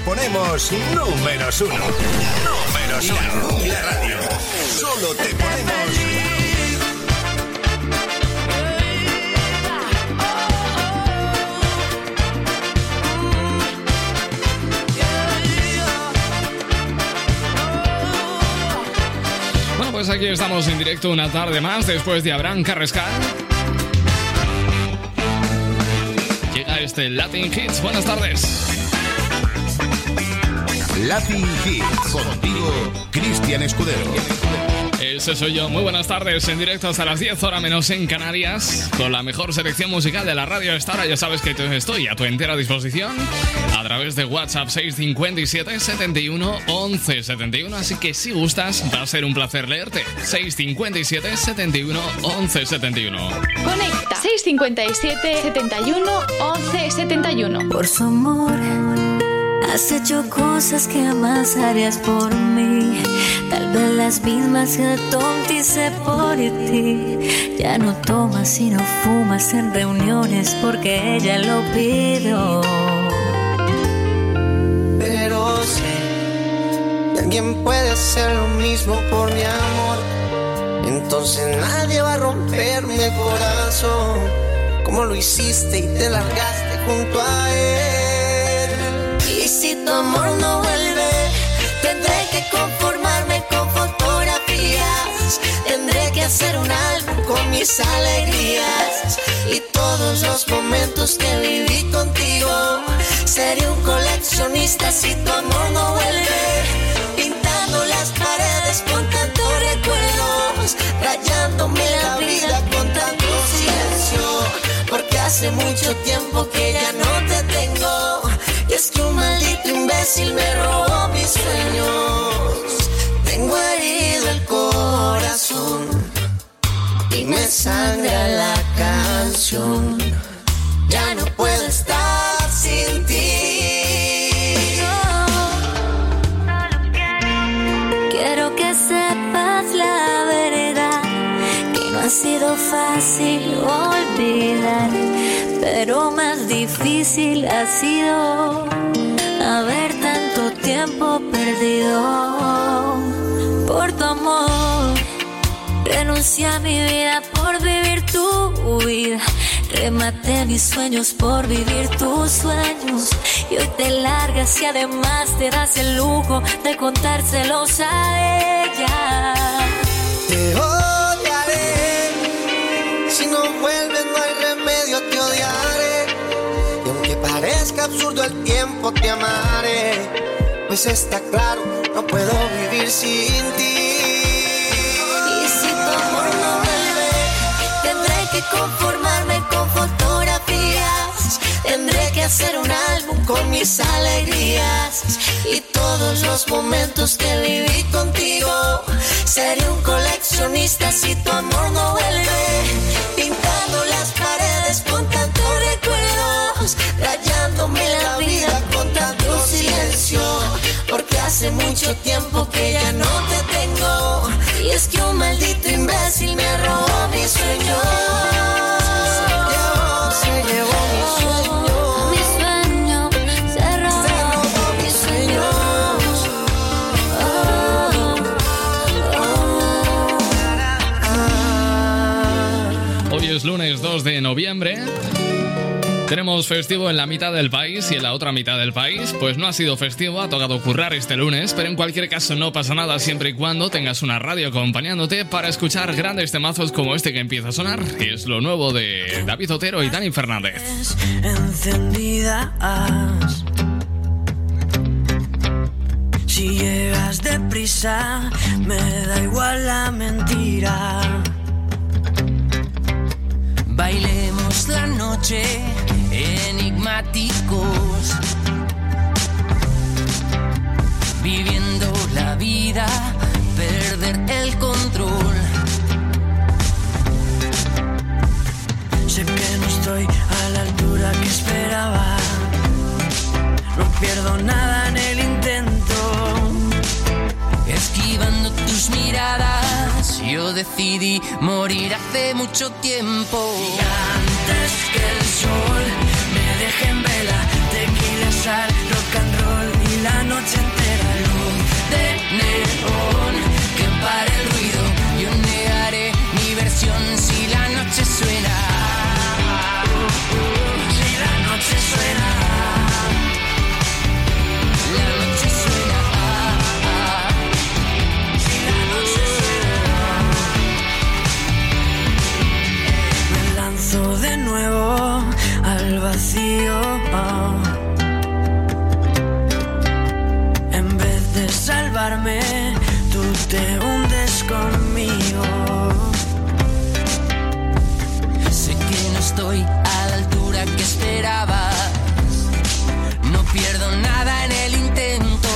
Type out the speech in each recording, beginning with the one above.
ponemos números uno. Números uno. La radio. Solo te ponemos. Bueno, pues aquí estamos en directo una tarde más después de Abraham Carrescal. Llega este Latin Hits. Buenas tardes. Latin Hits. Contigo, Cristian Escudero. Ese soy yo. Muy buenas tardes. En directo hasta las 10 horas menos en Canarias. Con la mejor selección musical de la radio esta hora. Ya sabes que estoy a tu entera disposición. A través de WhatsApp 657 71 11 71. Así que si gustas, va a ser un placer leerte. 657 71 11 71. Conecta 657 71 11 71. Por su amor. Has hecho cosas que jamás harías por mí. Tal vez las mismas que tontice por ti. Ya no tomas y no fumas en reuniones porque ella lo pidió. Pero sé que alguien puede hacer lo mismo por mi amor. Entonces nadie va a romperme el corazón. Como lo hiciste y te largaste junto a él. Y si tu amor no vuelve, tendré que conformarme con fotografías. Tendré que hacer un álbum con mis alegrías y todos los momentos que viví contigo. Seré un coleccionista si tu amor no vuelve. Pintando las paredes con tantos recuerdos, rayándome la vida con tanto silencio. Porque hace mucho tiempo que ya no imbécil me robó mis sueños. Tengo herido el corazón y me sangra la canción. Ya no puedo estar sin ti. Quiero que sepas la verdad, que no ha sido fácil olvidar, pero más difícil ha sido haber tiempo perdido por tu amor. Renuncié a mi vida por vivir tu vida. Rematé mis sueños por vivir tus sueños. Y hoy te largas y además te das el lujo de contárselos a ella. Te odiaré. Si no vuelves, no hay remedio, te odiaré. Y aunque parezca absurdo el tiempo, te amaré. Pues está claro, no puedo vivir sin ti. Y si tu amor no vuelve, tendré que conformarme con fotografías. Tendré que hacer un álbum con mis alegrías y todos los momentos que viví contigo. Seré un coleccionista si tu amor no vuelve. Pintando las hace mucho tiempo que ya no te tengo. Y es que un maldito imbécil me robó mis sueños. Se llevó mis sueños. Mi sueño se Se robó. robó mis sueños. Hoy es lunes 2 de noviembre. Tenemos festivo en la mitad del país y en la otra mitad del país, pues no ha sido festivo, ha tocado currar este lunes, pero en cualquier caso no pasa nada siempre y cuando tengas una radio acompañándote para escuchar grandes temazos como este que empieza a sonar, que es lo nuevo de David Otero y Dani Fernández. encendidas. Si llegas deprisa, me da igual la mentira. Bailemos la noche enigmáticos, viviendo la vida, perder el control. Sé que no estoy a la altura que esperaba. No pierdo nada en el intento. Esquivando tus miradas, yo decidí morir hace mucho tiempo. Y antes que el sol me deje en vela, tequila, sal, rock and roll y la noche entera luz de neón que pare el ruido. Yo negaré mi versión si la noche suena. Si la noche suena. La noche suena. Si la noche suena. Me lanzo de nuevo al vacío. En vez de salvarme, tú te hundes conmigo. Sé que no estoy a la altura que esperabas. No pierdo nada en el intento.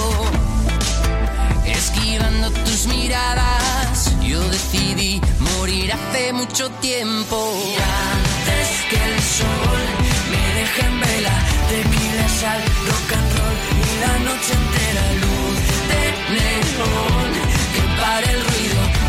Esquivando tus miradas, yo decidí morir hace mucho tiempo. Antes que el sol me deje en vela, tequila, sal, rock and roll y la noche entera luz de neón que pare el ruido.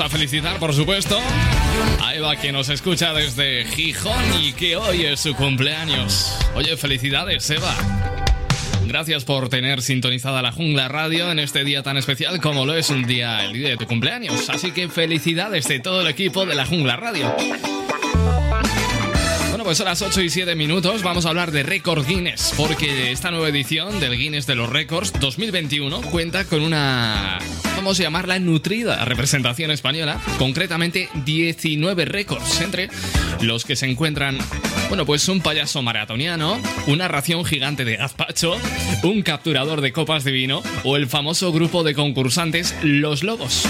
A felicitar, por supuesto, a Eva que nos escucha desde Gijón y que hoy es su cumpleaños. Oye, felicidades, Eva. Gracias por tener sintonizada la Jungla Radio en este día tan especial como lo es un día, el día de tu cumpleaños. Así que felicidades de todo el equipo de la Jungla Radio. Bueno, pues son las 8 y 7 minutos. Vamos a hablar de récord Guinness, porque esta nueva edición del Guinness de los Récords 2021 cuenta con una, vamos a llamarla, nutrida representación española, concretamente 19 récords, entre los que se encuentran, bueno, pues un payaso maratoniano, una ración gigante de gazpacho, un capturador de copas de vino o el famoso grupo de concursantes Los Lobos.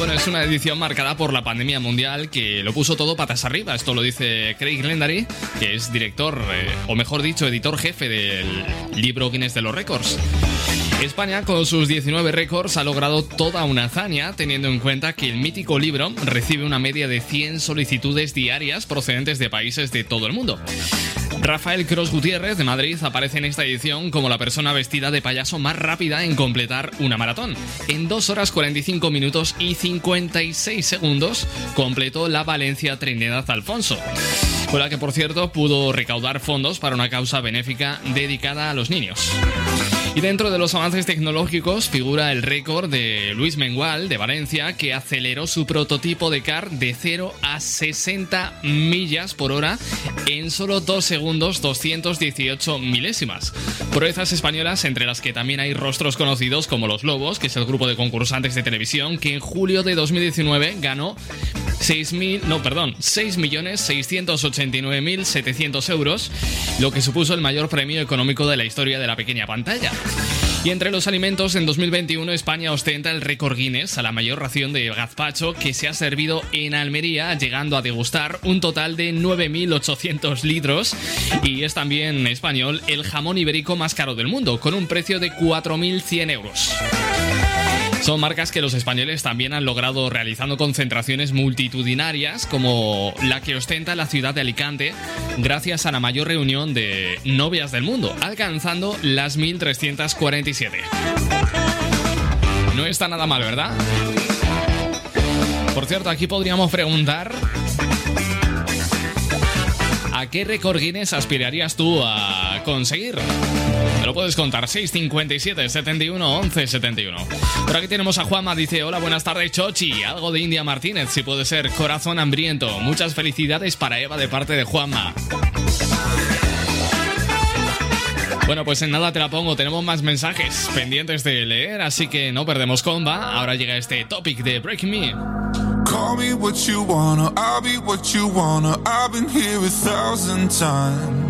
Bueno, es una edición marcada por la pandemia mundial que lo puso todo patas arriba. Esto lo dice Craig Lendary, que es director, eh, o mejor dicho, editor jefe del libro Guinness de los Récords. España, con sus 19 récords, ha logrado toda una hazaña, teniendo en cuenta que el mítico libro recibe una media de 100 solicitudes diarias procedentes de países de todo el mundo. Rafael Cross Gutiérrez de Madrid aparece en esta edición como la persona vestida de payaso más rápida en completar una maratón. En 2 horas 45 minutos y 56 segundos completó la Valencia Trinidad Alfonso, con la que por cierto pudo recaudar fondos para una causa benéfica dedicada a los niños. Y dentro de los avances tecnológicos figura el récord de Luis Mengual de Valencia que aceleró su prototipo de car de 0 a 60 millas por hora en solo 2 segundos 218 milésimas. Proezas españolas entre las que también hay rostros conocidos como Los Lobos, que es el grupo de concursantes de televisión que en julio de 2019 ganó 6.000, no, perdón, 6.689.700 euros, lo que supuso el mayor premio económico de la historia de la pequeña pantalla. Y entre los alimentos, en 2021 España ostenta el récord Guinness a la mayor ración de gazpacho que se ha servido en Almería, llegando a degustar un total de 9.800 litros. Y es también español el jamón ibérico más caro del mundo, con un precio de 4.100 euros. Son marcas que los españoles también han logrado realizando concentraciones multitudinarias como la que ostenta la ciudad de Alicante gracias a la mayor reunión de novias del mundo, alcanzando las 1347. No está nada mal, ¿verdad? Por cierto, aquí podríamos preguntar ¿A qué récord Guinness aspirarías tú a conseguir? Me lo puedes contar, 657 71 11 71. Por aquí tenemos a Juanma, dice, hola, buenas tardes, Chochi. Algo de India Martínez, si puede ser, corazón hambriento. Muchas felicidades para Eva de parte de Juanma. Bueno, pues en nada te la pongo, tenemos más mensajes pendientes de leer, así que no perdemos comba. Ahora llega este topic de Break Me. Call me what you wanna, I'll be what you wanna. I've been here a thousand times.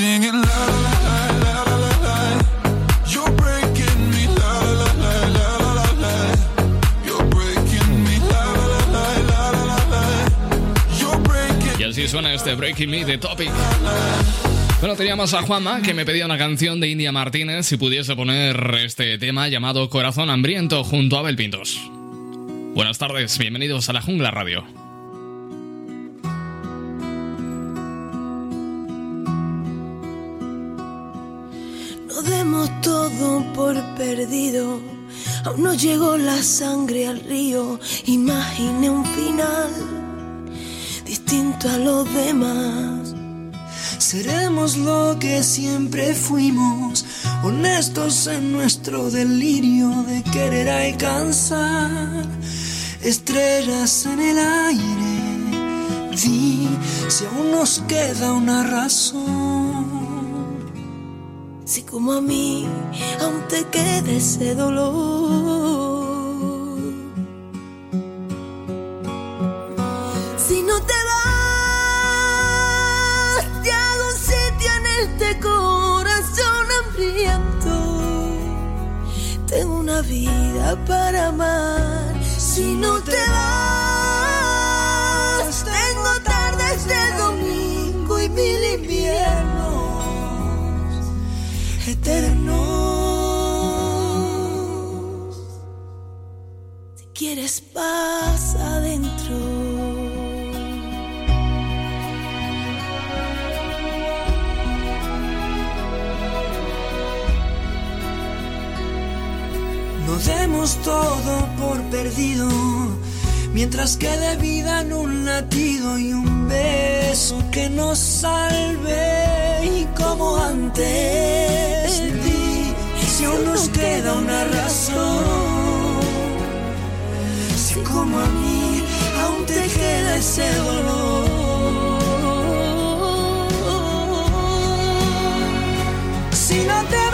singing la la la la la la la. You're breaking me la la la la la la la. You're breaking me la la la la la la la. You're breaking. Y así suena este Breaking Me de Topic. Bueno, teníamos a Juanma que me pedía una canción de India Martínez si pudiese poner este tema llamado Corazón Hambriento junto a Abel Pintos. Buenas tardes, bienvenidos a la Jungla Radio. Demos todo por perdido. Aún no llegó la sangre al río. Imaginé un final distinto a los demás. Seremos lo que siempre fuimos, honestos en nuestro delirio de querer alcanzar estrellas en el aire. Di si aún nos queda una razón. Si como a mí aún te queda ese dolor. Si no te vas, te hago un sitio en este corazón hambriento. Tengo una vida para amar. Si no te vas, tengo tardes de domingo y mil inviernos eternos. Si quieres paz adentro. No demos todo por perdido, mientras quede vida en un latido y un beso que nos salve. Y como antes, si aún nos queda una razón. Si como a mí aún te queda ese dolor. No me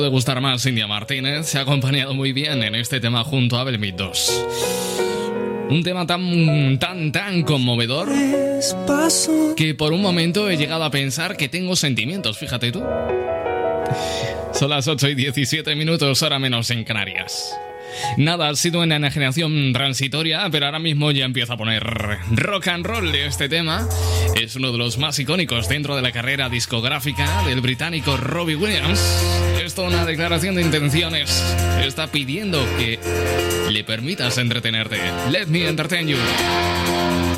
puede gustar más India Martínez, se ha acompañado muy bien en este tema junto a Belmit 2. Un tema tan, tan, tan conmovedor que por un momento he llegado a pensar que tengo sentimientos, fíjate tú. Son las 8 y 17 minutos, ahora menos en Canarias. Nada, ha sido una enajenación transitoria, pero ahora mismo ya empieza a poner rock and roll de este tema. Es uno de los más icónicos dentro de la carrera discográfica del británico Robbie Williams. Una declaración de intenciones. Está pidiendo que le permitas entretenerte. Let me entertain you.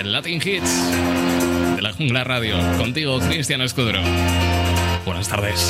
El Latin Hits de la Jungla Radio. Contigo, Cristian Escudero. Buenas tardes.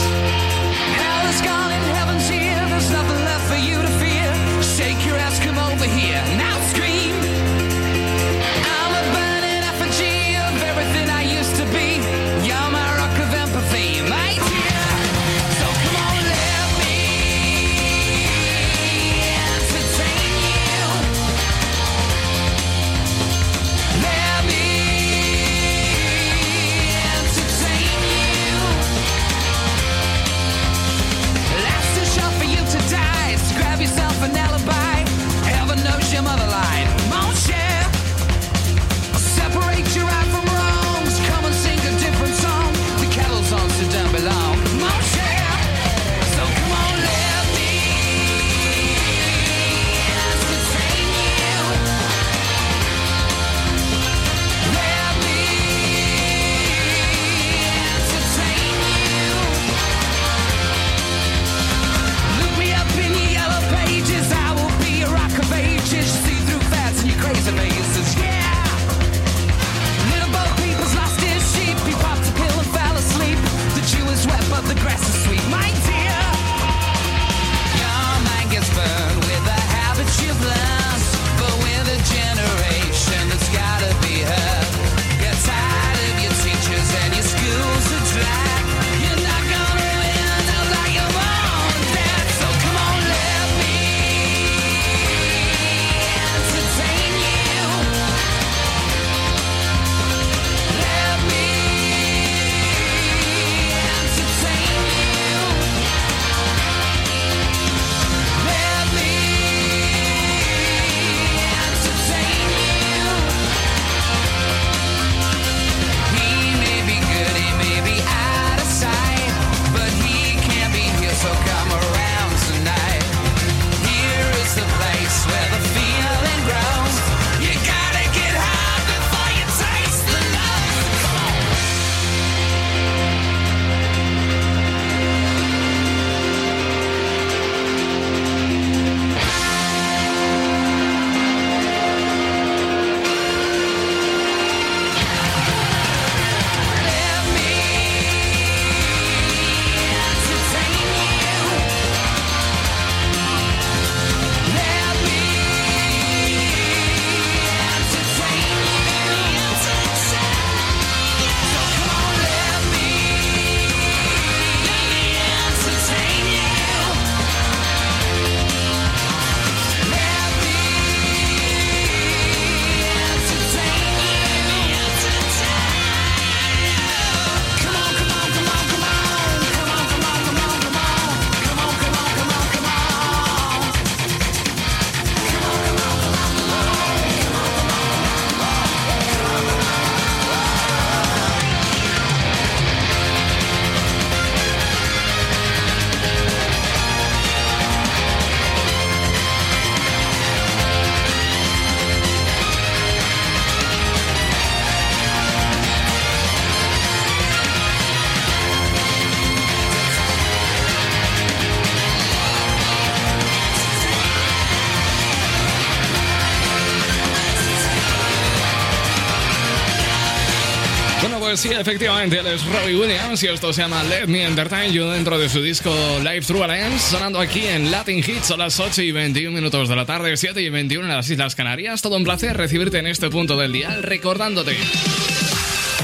Sí, efectivamente, él es Robbie Williams y esto se llama Let Me Entertain You dentro de su disco Live Through Alliance, sonando aquí en Latin Hits a las 8 y 21 minutos de la tarde, 7 y 21 en las Islas Canarias. Todo un placer recibirte en este punto del día, recordándote.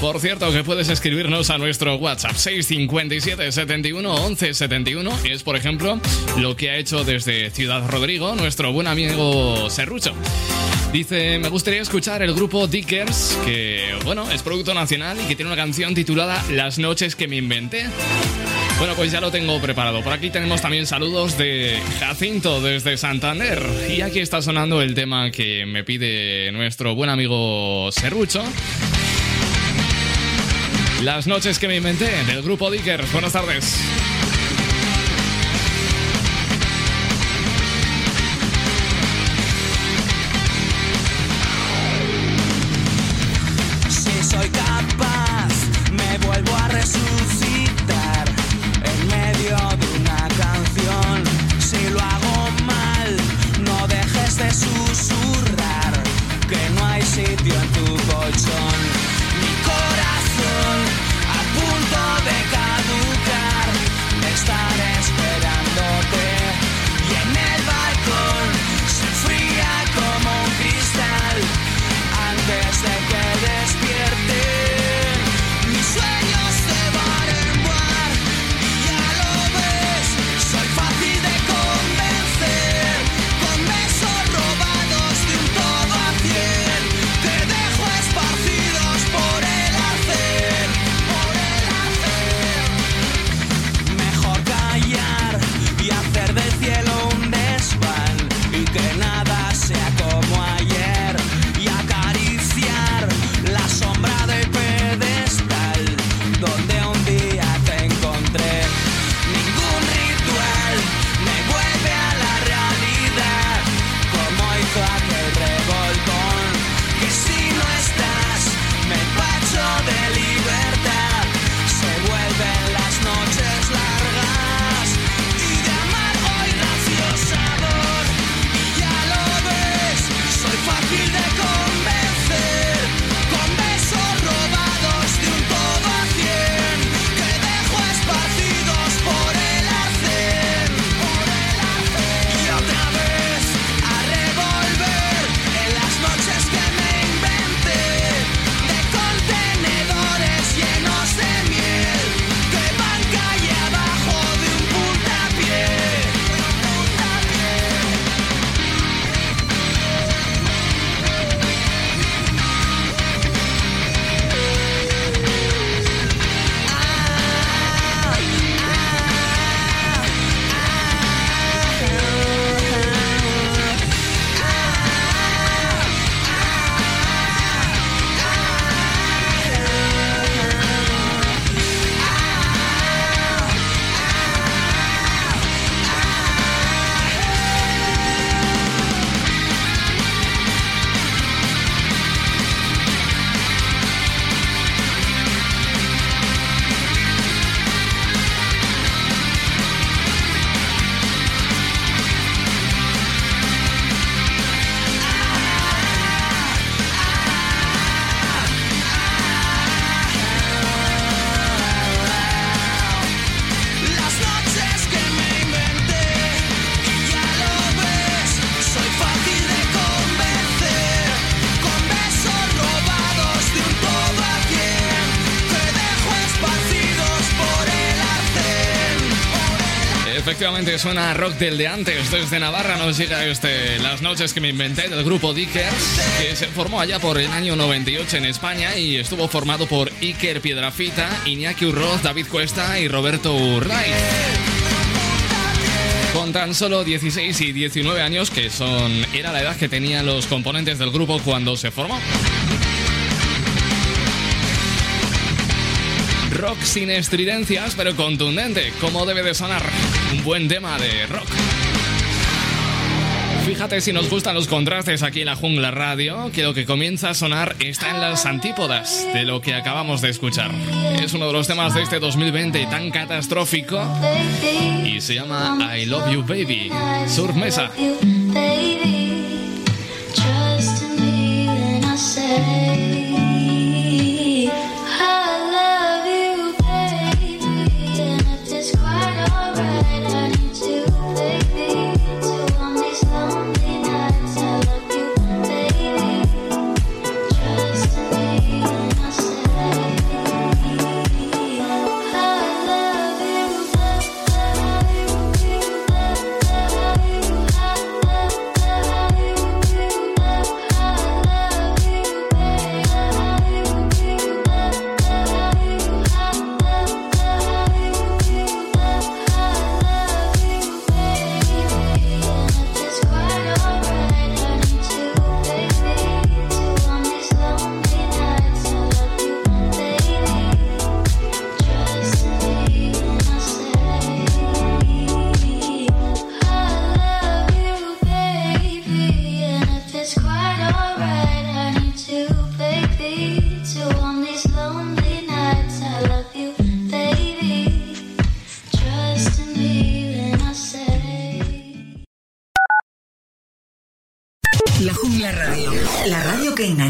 Por cierto, que puedes escribirnos a nuestro WhatsApp 657 71 11 71. Es, por ejemplo, lo que ha hecho desde Ciudad Rodrigo nuestro buen amigo Serrucho. Dice, me gustaría escuchar el grupo Dickers, que, bueno, es producto nacional y que tiene una canción titulada Las noches que me inventé. Bueno, pues ya lo tengo preparado. Por aquí tenemos también saludos de Jacinto desde Santander. Y aquí está sonando el tema que me pide nuestro buen amigo Serrucho. Las noches que me inventé del grupo Dickers. Buenas tardes. Efectivamente suena rock del de antes. Desde Navarra nos llega este Las noches que me inventé del grupo Dickers, que se formó allá por el año 98 en España y estuvo formado por Iker Piedrafita, Iñaki Urroz, David Cuesta y Roberto Urray. Con tan solo 16 y 19 años, que son era la edad que tenían los componentes del grupo cuando se formó. Rock sin estridencias, pero contundente, como debe de sonar. Un buen tema de rock. Fíjate si nos gustan los contrastes aquí en la Jungla Radio, que lo que comienza a sonar está en las antípodas de lo que acabamos de escuchar. Es uno de los temas de este 2020 tan catastrófico y se llama I Love You Baby, Surf Mesa.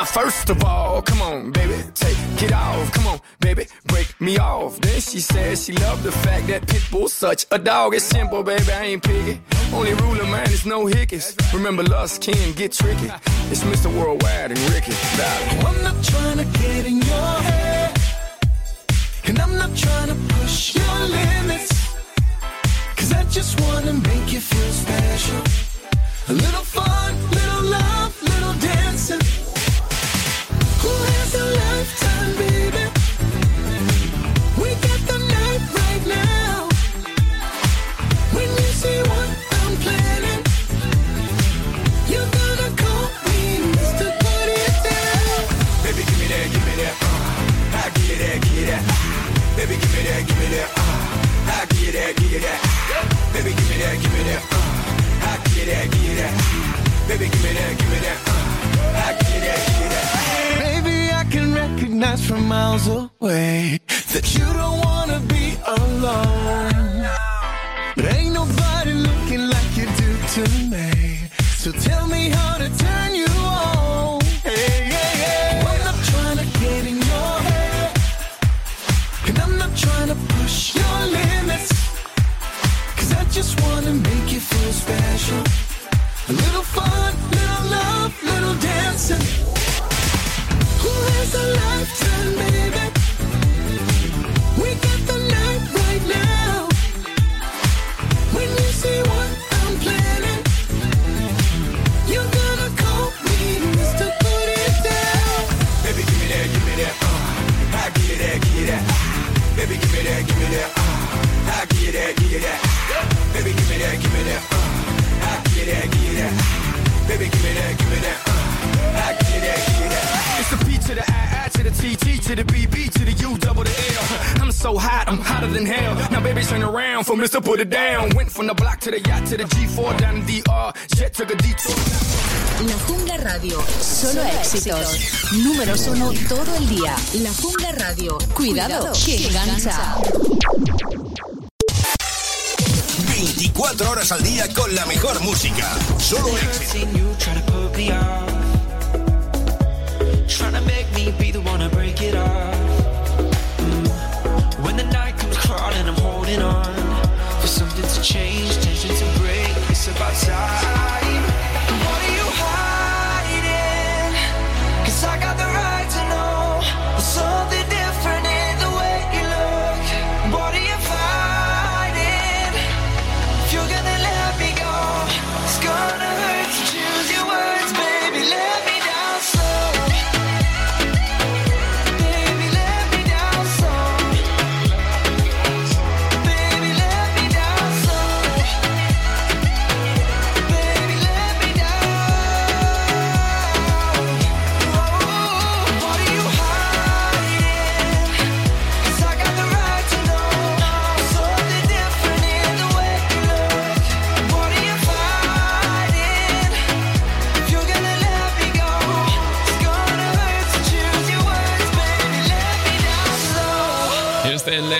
Now, first of all, come on, baby, take it off. Come on, baby, break me off. Then she said she loved the fact that Pitbull's such a dog. It's simple, baby, I ain't picky. Only rule of man, is no hickeys. Remember, lust can get tricky. It's Mr. Worldwide and Ricky. Darling. I'm not trying to get in your head. And I'm not trying to push your limits. Cause I just wanna make you feel special. A little fun, little love, give me that. Uh, I give you that, give you that. Baby, give me that, give me that. Uh, I give you that, give you that. Baby, give me that, give me that. Uh, I give you that, give you that. Baby, I can recognize from miles away that you don't wanna be alone. But ain't nobody looking like you do to me. So tell me how so hot, I'm hotter than hell. Now, baby, turn around for Mr. Put It Down. Went from the block to the yacht to the G4 down in DR. Jet took a detour. La Jungla Radio. Solo éxitos. Números uno todo el día. La Jungla Radio. Cuidado, que engancha. 24 horas al día con la mejor música. Solo éxito. On for something to change, tension to break. It's about time.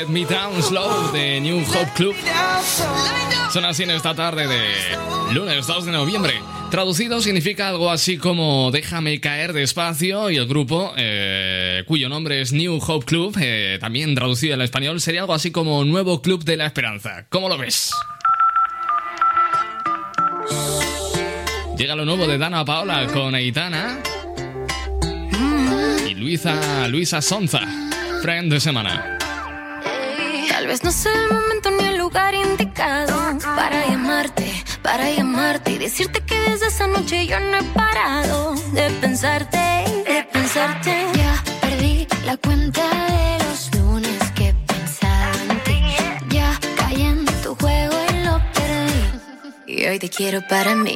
Let Me Down Slow de New Hope Club son así en esta tarde de lunes 2 de noviembre. Traducido significa algo así como Déjame caer despacio y el grupo, eh, cuyo nombre es New Hope Club, eh, también traducido al español, sería algo así como Nuevo Club de la Esperanza. ¿Cómo lo ves? Llega lo nuevo de Dana Paola con Aitana y Luisa, Luisa Sonza, friend de semana. Tal vez no sea el momento ni el lugar indicado para llamarte, para llamarte y decirte que desde esa noche yo no he parado de pensarte, de pensarte. Ya perdí la cuenta de los lunes que he pensado en ti. Ya caí en tu juego y lo perdí. Y hoy te quiero para mí.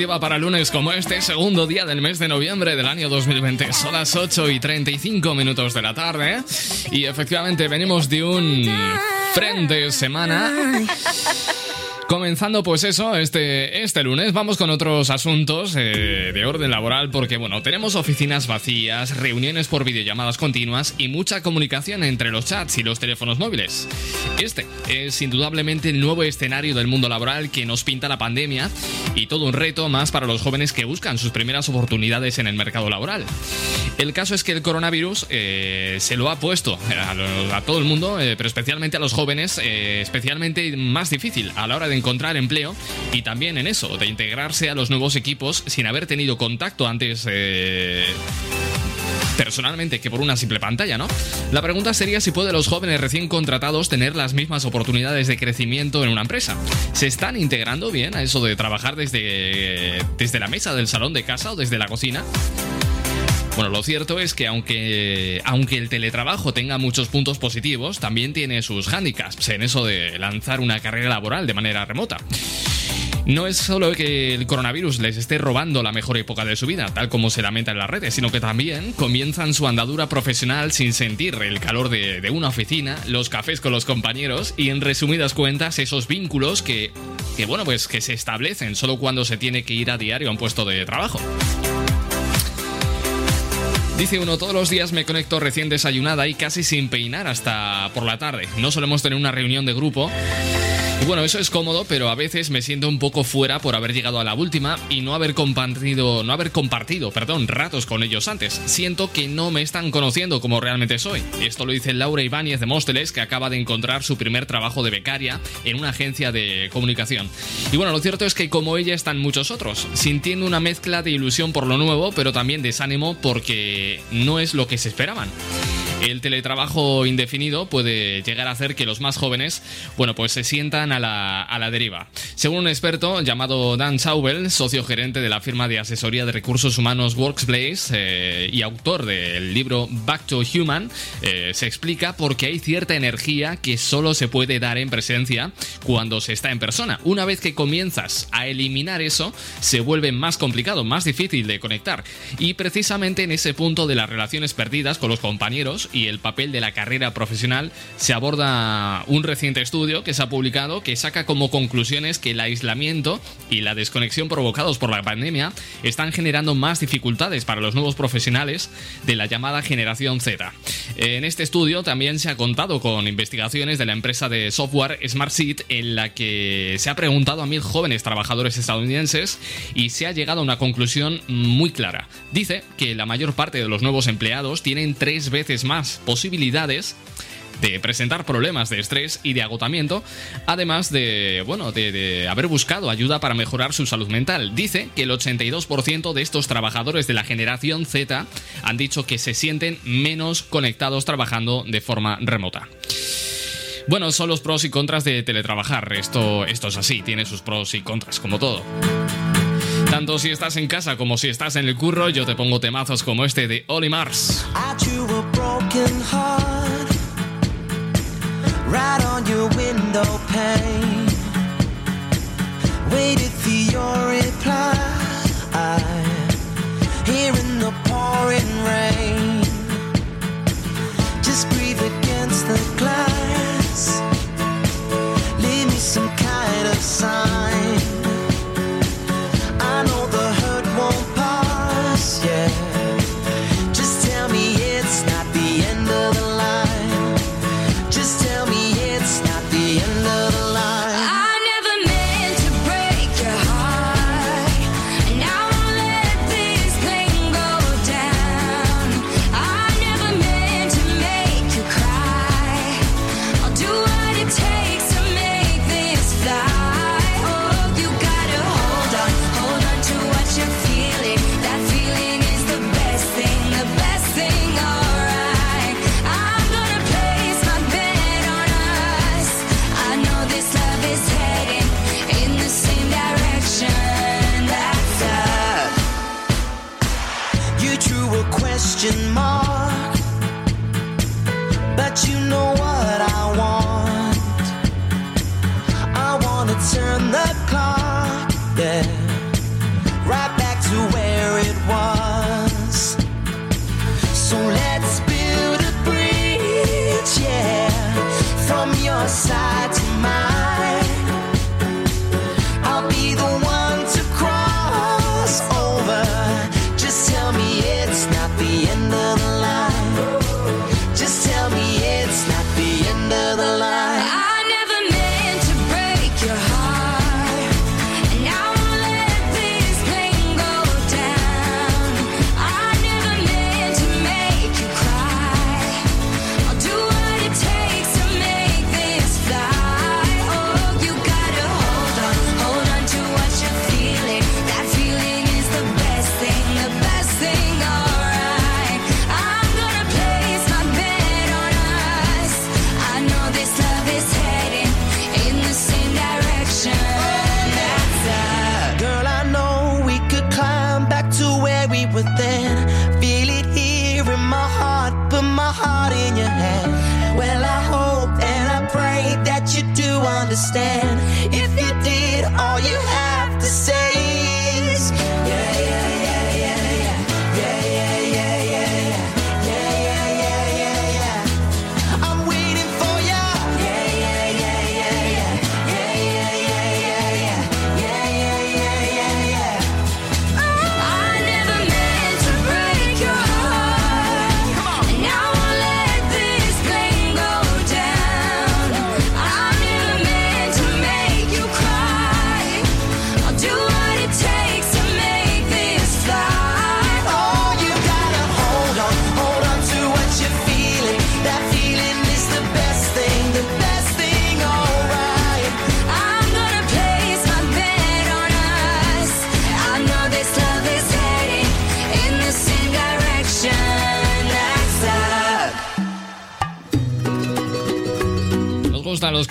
Positiva para lunes como este, segundo día del mes de noviembre del año 2020. Son las 8 y 35 minutos de la tarde. Y efectivamente venimos de un frente semana. Comenzando pues eso, este, este lunes vamos con otros asuntos eh, de orden laboral porque bueno, tenemos oficinas vacías, reuniones por videollamadas continuas y mucha comunicación entre los chats y los teléfonos móviles. Este es indudablemente el nuevo escenario del mundo laboral que nos pinta la pandemia y todo un reto más para los jóvenes que buscan sus primeras oportunidades en el mercado laboral. El caso es que el coronavirus eh, se lo ha puesto a, lo- a todo el mundo, eh, pero especialmente a los jóvenes, eh, especialmente más difícil a la hora de encontrar empleo y también en eso, de integrarse a los nuevos equipos sin haber tenido contacto antes. Personalmente que por una simple pantalla, ¿no? La pregunta sería si pueden los jóvenes recién contratados tener las mismas oportunidades de crecimiento en una empresa. ¿Se están integrando bien a eso de trabajar desde, desde la mesa del salón de casa o desde la cocina? Bueno, lo cierto es que aunque, aunque el teletrabajo tenga muchos puntos positivos, también tiene sus handicaps en eso de lanzar una carrera laboral de manera remota. No es solo que el coronavirus les esté robando la mejor época de su vida, tal como se lamenta en las redes, sino que también comienzan su andadura profesional sin sentir el calor de, de una oficina, los cafés con los compañeros y en resumidas cuentas esos vínculos que, que, bueno, pues que se establecen solo cuando se tiene que ir a diario a un puesto de trabajo. Dice uno, todos los días me conecto recién desayunada y casi sin peinar hasta por la tarde. No solemos tener una reunión de grupo. Bueno, eso es cómodo, pero a veces me siento un poco fuera por haber llegado a la última y no haber compartido, no haber compartido, perdón, ratos con ellos antes. Siento que no me están conociendo como realmente soy. Esto lo dice Laura Ibáñez de Móstoles, que acaba de encontrar su primer trabajo de becaria en una agencia de comunicación. Y bueno, lo cierto es que como ella están muchos otros, sintiendo una mezcla de ilusión por lo nuevo, pero también desánimo porque no es lo que se esperaban. El teletrabajo indefinido puede llegar a hacer que los más jóvenes, bueno, pues se sientan a la, a la deriva. Según un experto llamado Dan Saubel, socio gerente de la firma de asesoría de recursos humanos Workplace eh, y autor del libro Back to Human, eh, se explica por qué hay cierta energía que solo se puede dar en presencia cuando se está en persona. Una vez que comienzas a eliminar eso, se vuelve más complicado, más difícil de conectar. Y precisamente en ese punto de las relaciones perdidas con los compañeros y el papel de la carrera profesional se aborda un reciente estudio que se ha publicado que saca como conclusiones que el aislamiento y la desconexión provocados por la pandemia están generando más dificultades para los nuevos profesionales de la llamada generación Z. En este estudio también se ha contado con investigaciones de la empresa de software SmartSeed en la que se ha preguntado a mil jóvenes trabajadores estadounidenses y se ha llegado a una conclusión muy clara. Dice que la mayor parte de los nuevos empleados tienen tres veces más posibilidades de presentar problemas de estrés y de agotamiento, además de, bueno, de, haber buscado ayuda para mejorar su salud mental. Dice que el 82% de estos trabajadores de la generación Z han dicho que se sienten menos conectados trabajando de forma remota. Bueno, son los pros y contras de teletrabajar. Esto, esto es así, tiene sus pros y contras, como todo. Tanto si estás en casa como si estás en el curro, yo te pongo temazos como este de Oli Mars. Just breathe against the.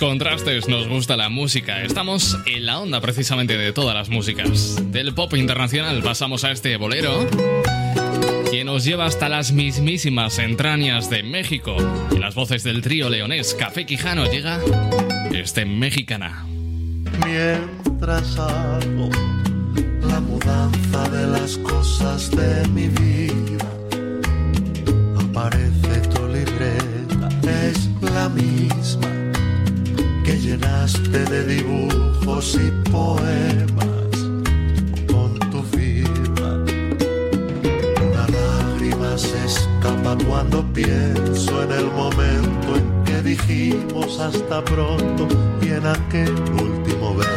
Contrastes, nos gusta la música. Estamos en la onda precisamente de todas las músicas. Del pop internacional pasamos a este bolero que nos lleva hasta las mismísimas entrañas de México. Y las voces del trío leonés Café Quijano llega este mexicana. Mientras hago la mudanza de las cosas de mi vida, pronto y en aquel último beso.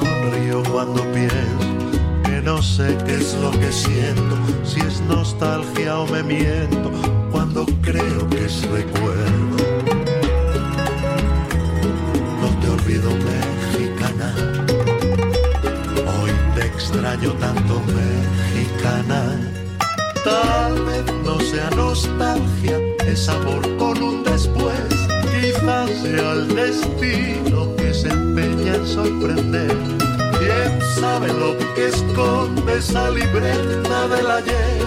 Sonrío cuando pienso que no sé qué es lo que siento, si es nostalgia o me miento, cuando creo que es recuerdo. No te olvido, mexicana. Hoy te extraño tanto, mexicana. Tal vez no sea nostalgia, es amor con un después. Sea el destino que se empeña en sorprender. ¿Quién sabe lo que esconde esa libreta del ayer?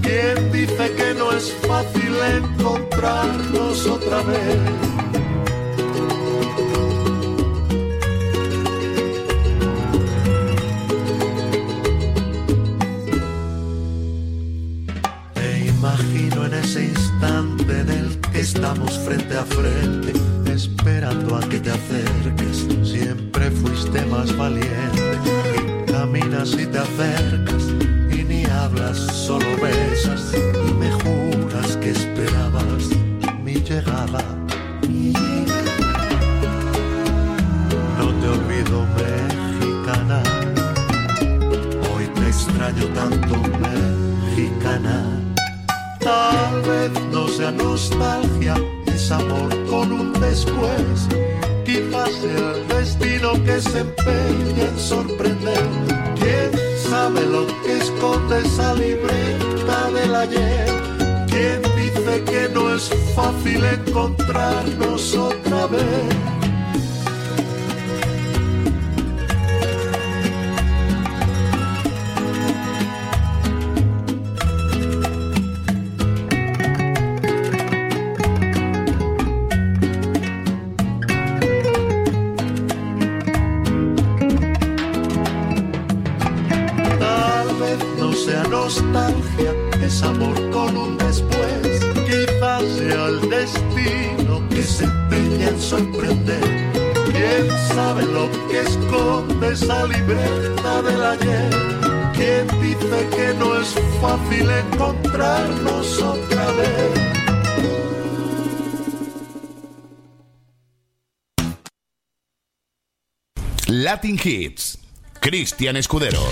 ¿Quién dice que no es fácil encontrarnos otra vez? Hits. Cristian Escudero.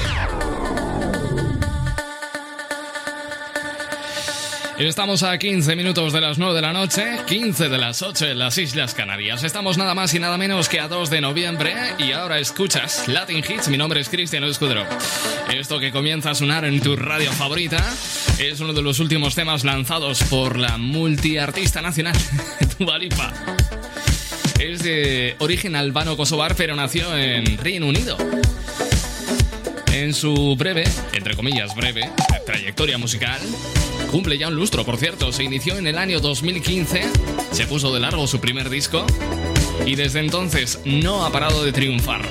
Estamos a 15 minutos de las 9 de la noche, 15 de las 8 en las Islas Canarias. Estamos nada más y nada menos que a 2 de noviembre y ahora escuchas Latin Hits. Mi nombre es Cristian Escudero. Esto que comienza a sonar en tu radio favorita es uno de los últimos temas lanzados por la multiartista nacional, Dua Lipa. De origen albano-kosovar, pero nació en Reino Unido. En su breve, entre comillas breve, trayectoria musical, cumple ya un lustro, por cierto. Se inició en el año 2015, se puso de largo su primer disco y desde entonces no ha parado de triunfar.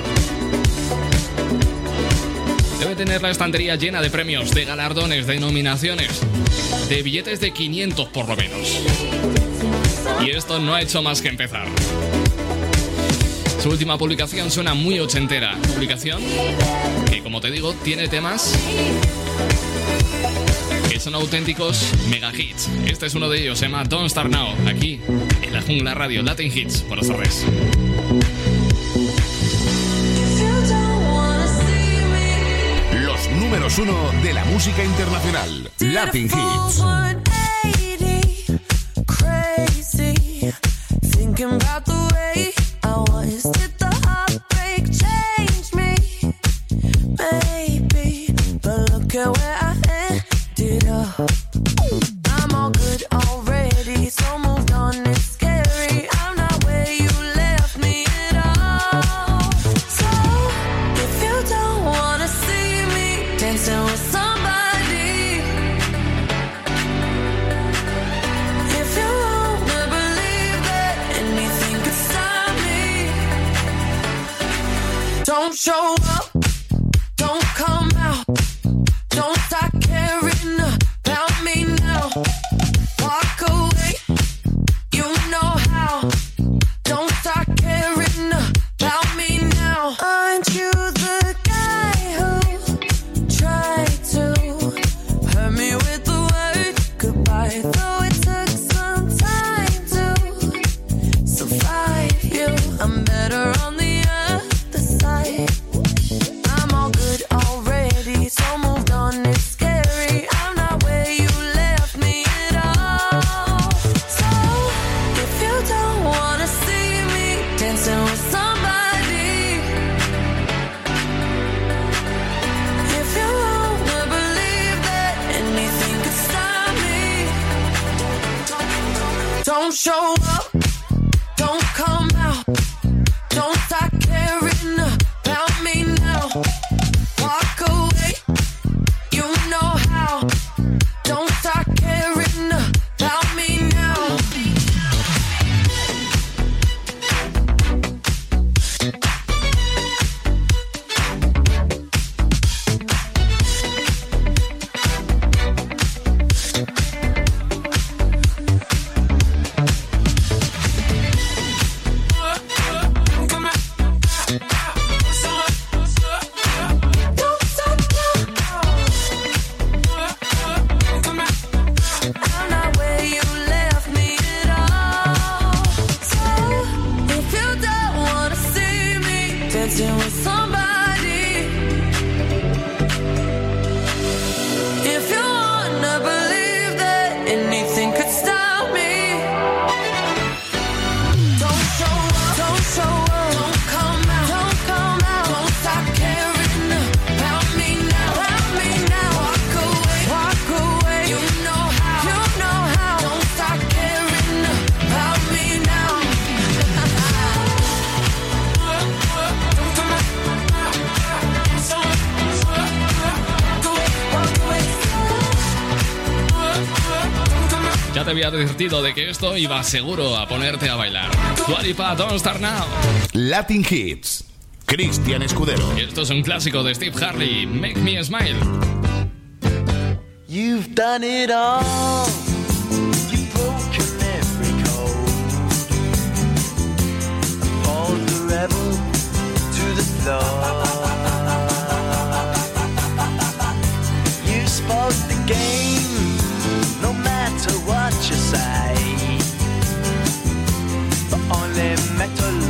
Debe tener la estantería llena de premios, de galardones, de nominaciones, de billetes de 500 por lo menos. Y esto no ha hecho más que empezar. Su última publicación suena muy ochentera. Publicación que, como te digo, tiene temas que son auténticos mega hits. Este es uno de ellos, se llama Don't Start Now, aquí en la Jungla Radio Latin Hits. Buenas tardes. Los números uno de la música internacional. Latin Hits. advertido de que esto iba seguro a ponerte a bailar. Dualipa, Don't Start Now. Latin Hits. Cristian Escudero. Esto es un clásico de Steve Harley. Make me smile. You've done it all. atolls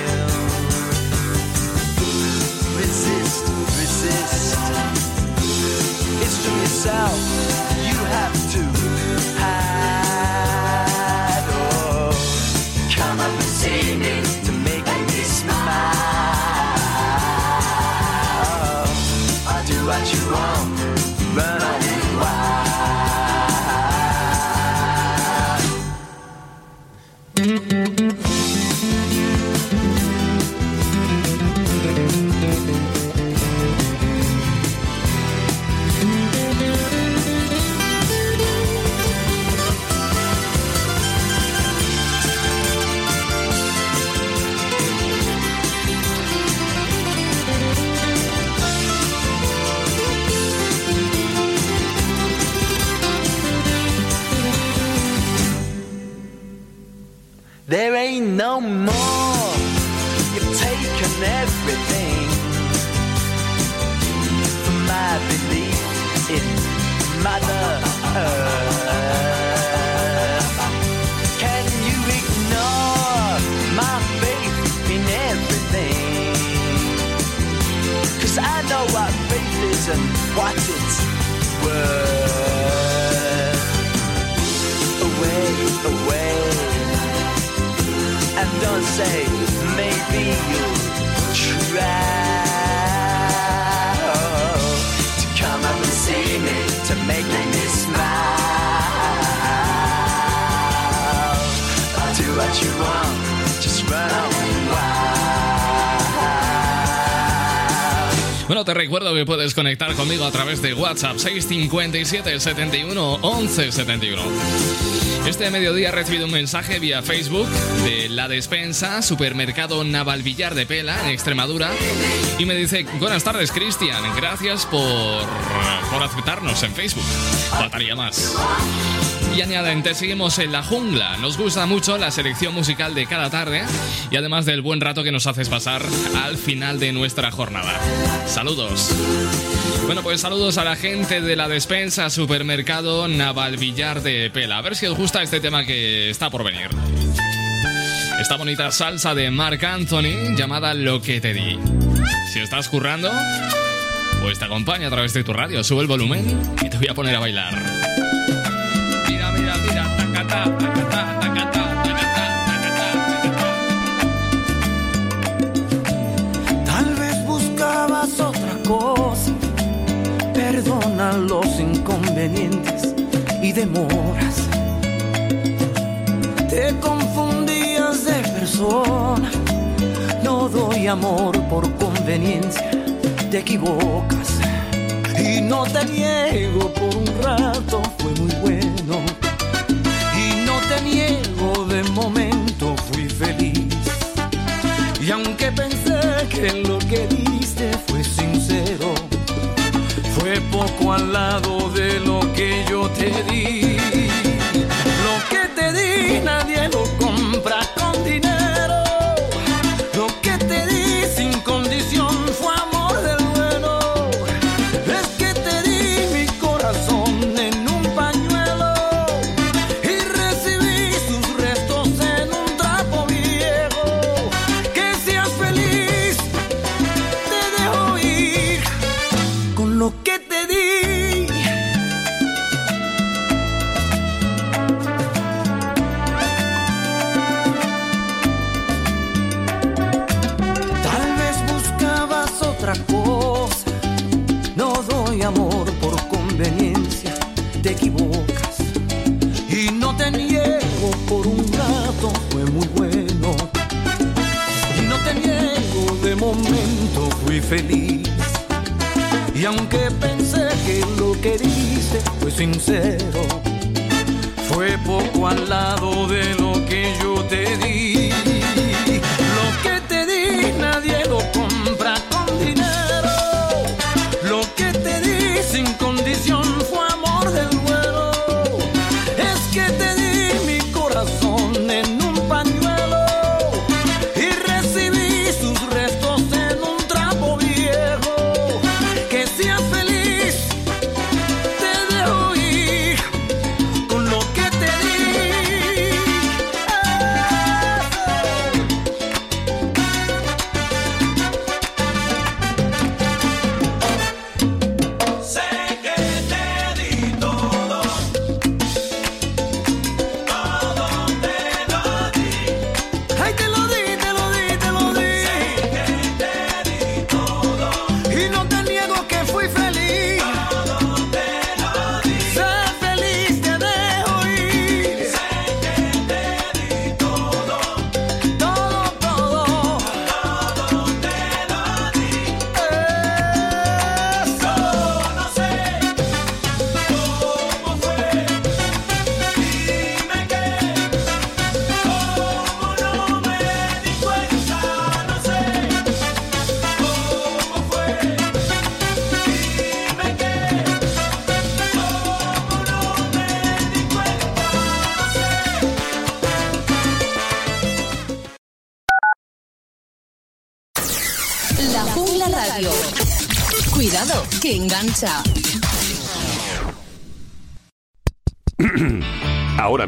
Recuerdo que puedes conectar conmigo a través de WhatsApp 657 71 11 71. Este mediodía he recibido un mensaje vía Facebook de La Despensa, supermercado Navalvillar de Pela, en Extremadura, y me dice, buenas tardes Cristian, gracias por, por aceptarnos en Facebook. Faltaría más. Y añaden, te seguimos en la jungla. Nos gusta mucho la selección musical de cada tarde y además del buen rato que nos haces pasar al final de nuestra jornada. Saludos. Bueno, pues saludos a la gente de la despensa Supermercado Navalvillar de Pela. A ver si os gusta este tema que está por venir. Esta bonita salsa de Marc Anthony llamada Lo que te di. Si estás currando, pues te acompaña a través de tu radio. Sube el volumen y te voy a poner a bailar. Tal vez buscabas otra cosa. Perdona los inconvenientes y demoras. Te confundías de persona. No doy amor por conveniencia. Te equivocas. Y no te niego por un rato, fue muy bueno. Fui feliz. Y aunque pensé que lo que diste fue sincero, fue poco al lado de lo que yo te di. Feliz. Y aunque pensé que lo que diste fue sincero, fue poco al lado de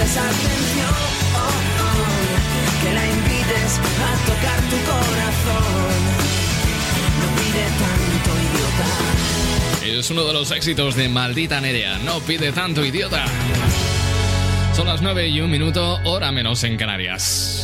prestes atención, que la invites a tocar tu corazón. No pide tanto, idiota. Es uno de los éxitos de Maldita Nerea. No pide tanto, idiota. Son las 9 y un minuto, hora menos en Canarias.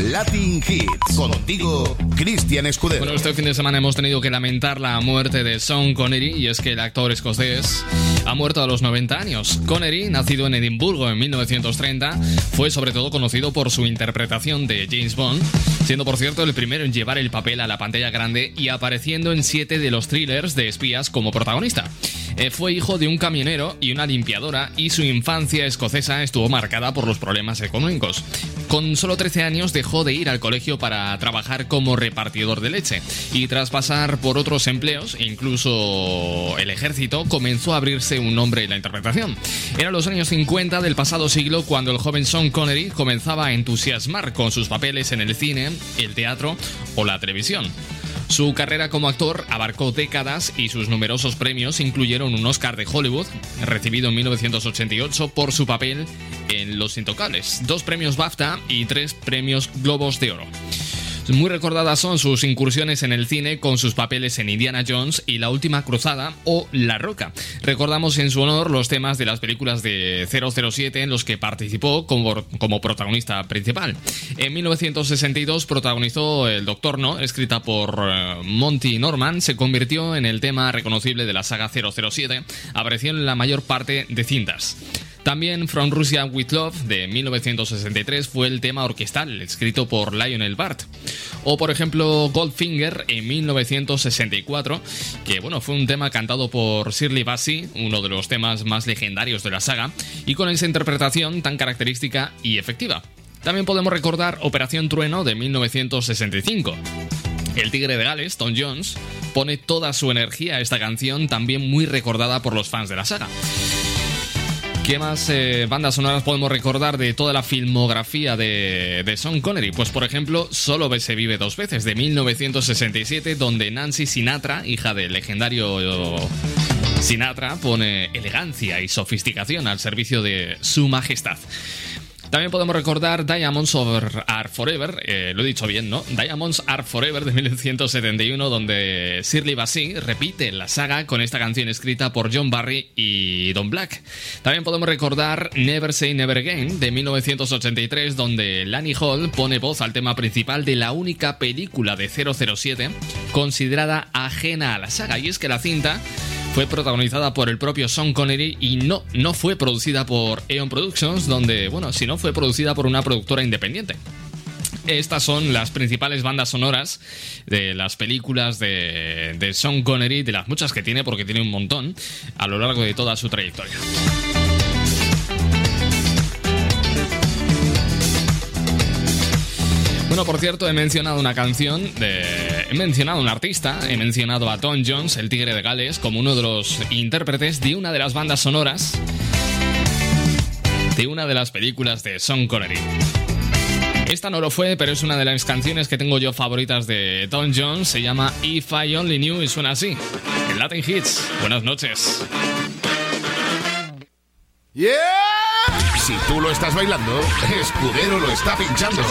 Latin Hits. Contigo, Cristian Escudero. Bueno, este fin de semana hemos tenido que lamentar la muerte de Sean Connery y es que el actor escocés ha muerto a los 90 años. Connery, nacido en Edimburgo en 1930, fue sobre todo conocido por su interpretación de James Bond, siendo por cierto el primero en llevar el papel a la pantalla grande y apareciendo en siete de los thrillers de espías como protagonista. Eh, fue hijo de un camionero y una limpiadora y su infancia escocesa estuvo marcada por los problemas económicos. Con solo 13 años dejó de ir al colegio para trabajar como repartidor de leche y tras pasar por otros empleos, incluso el ejército, comenzó a abrirse un nombre en la interpretación. Eran los años 50 del pasado siglo cuando el joven Sean Connery comenzaba a entusiasmar con sus papeles en el cine, el teatro o la televisión. Su carrera como actor abarcó décadas y sus numerosos premios incluyeron un Oscar de Hollywood, recibido en 1988 por su papel en Los Intocables, dos premios BAFTA y tres premios Globos de Oro. Muy recordadas son sus incursiones en el cine con sus papeles en Indiana Jones y La Última Cruzada o La Roca. Recordamos en su honor los temas de las películas de 007 en los que participó como, como protagonista principal. En 1962 protagonizó El Doctor No, escrita por eh, Monty Norman, se convirtió en el tema reconocible de la saga 007, apareció en la mayor parte de cintas. También From Russia with Love de 1963 fue el tema orquestal escrito por Lionel Bart. O por ejemplo Goldfinger en 1964, que bueno, fue un tema cantado por Shirley Bassey, uno de los temas más legendarios de la saga, y con esa interpretación tan característica y efectiva. También podemos recordar Operación Trueno de 1965. El Tigre de Gales, Tom Jones, pone toda su energía a esta canción, también muy recordada por los fans de la saga. ¿Qué más eh, bandas sonoras podemos recordar de toda la filmografía de, de Sean Connery? Pues por ejemplo, Solo se vive dos veces, de 1967, donde Nancy Sinatra, hija del legendario Sinatra, pone elegancia y sofisticación al servicio de su majestad. También podemos recordar Diamonds Are Forever, eh, lo he dicho bien, ¿no? Diamonds Are Forever de 1971, donde Shirley Bassey repite la saga con esta canción escrita por John Barry y Don Black. También podemos recordar Never Say Never Again de 1983, donde Lanny Hall pone voz al tema principal de la única película de 007 considerada ajena a la saga, y es que la cinta fue protagonizada por el propio Sean Connery y no, no fue producida por Eon Productions, donde, bueno, si no fue producida por una productora independiente. Estas son las principales bandas sonoras de las películas de, de Sean Connery, de las muchas que tiene, porque tiene un montón, a lo largo de toda su trayectoria. Bueno, por cierto, he mencionado una canción de. He mencionado a un artista, he mencionado a Tom Jones, el Tigre de Gales, como uno de los intérpretes de una de las bandas sonoras de una de las películas de Sean Connery. Esta no lo fue, pero es una de las canciones que tengo yo favoritas de Tom Jones. Se llama If I Only Knew y suena así. En Latin Hits. Buenas noches. ¡Yeah! Si tú lo estás bailando, Escudero lo está pinchando.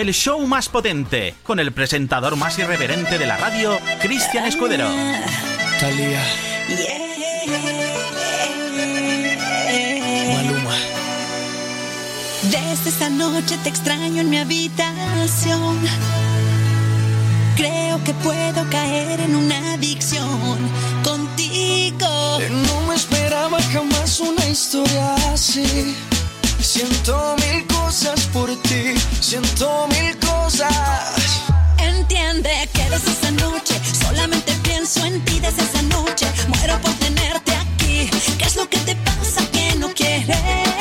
el show más potente, con el presentador más irreverente de la radio, Cristian Escudero. Talía. Maluma. Desde esta noche te extraño en mi habitación. Creo que puedo caer en una adicción contigo. No me esperaba jamás una historia así. Siento mil cosas cosas por ti, siento mil cosas. Entiende que desde esa noche solamente pienso en ti desde esa noche. Muero por tenerte aquí. ¿Qué es lo que te pasa que no quieres?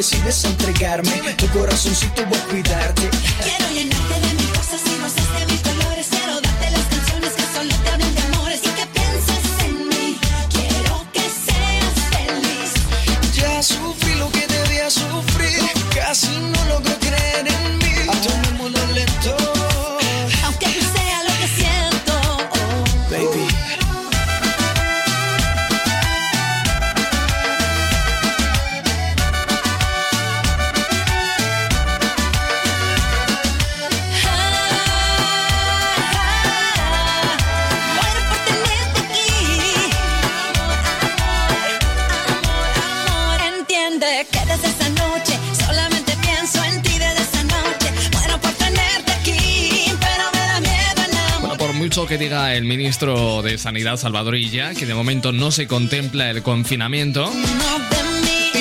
decides entregarme, tu corazoncito voy a cuidarte. que diga el ministro de Sanidad, Salvador Illa, que de momento no se contempla el confinamiento.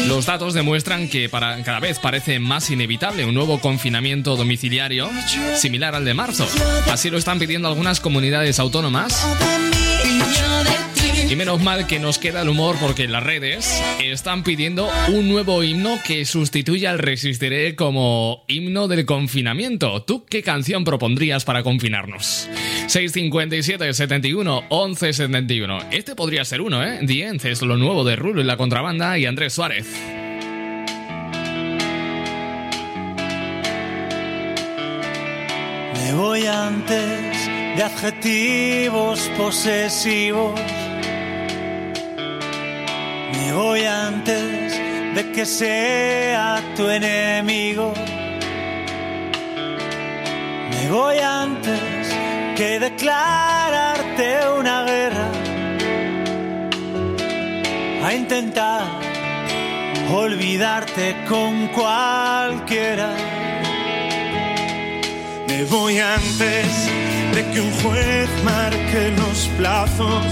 Los datos demuestran que cada vez parece más inevitable un nuevo confinamiento domiciliario similar al de marzo. Así lo están pidiendo algunas comunidades autónomas. Y menos mal que nos queda el humor porque las redes están pidiendo un nuevo himno que sustituya al Resistiré como himno del confinamiento. ¿Tú qué canción propondrías para confinarnos? 657 71 11 71. Este podría ser uno, ¿eh? End es lo nuevo de Rulo y la contrabanda y Andrés Suárez. Me voy antes de adjetivos posesivos. Me voy antes de que sea tu enemigo. Me voy antes que declararte una guerra. A intentar olvidarte con cualquiera. Me voy antes de que un juez marque los plazos.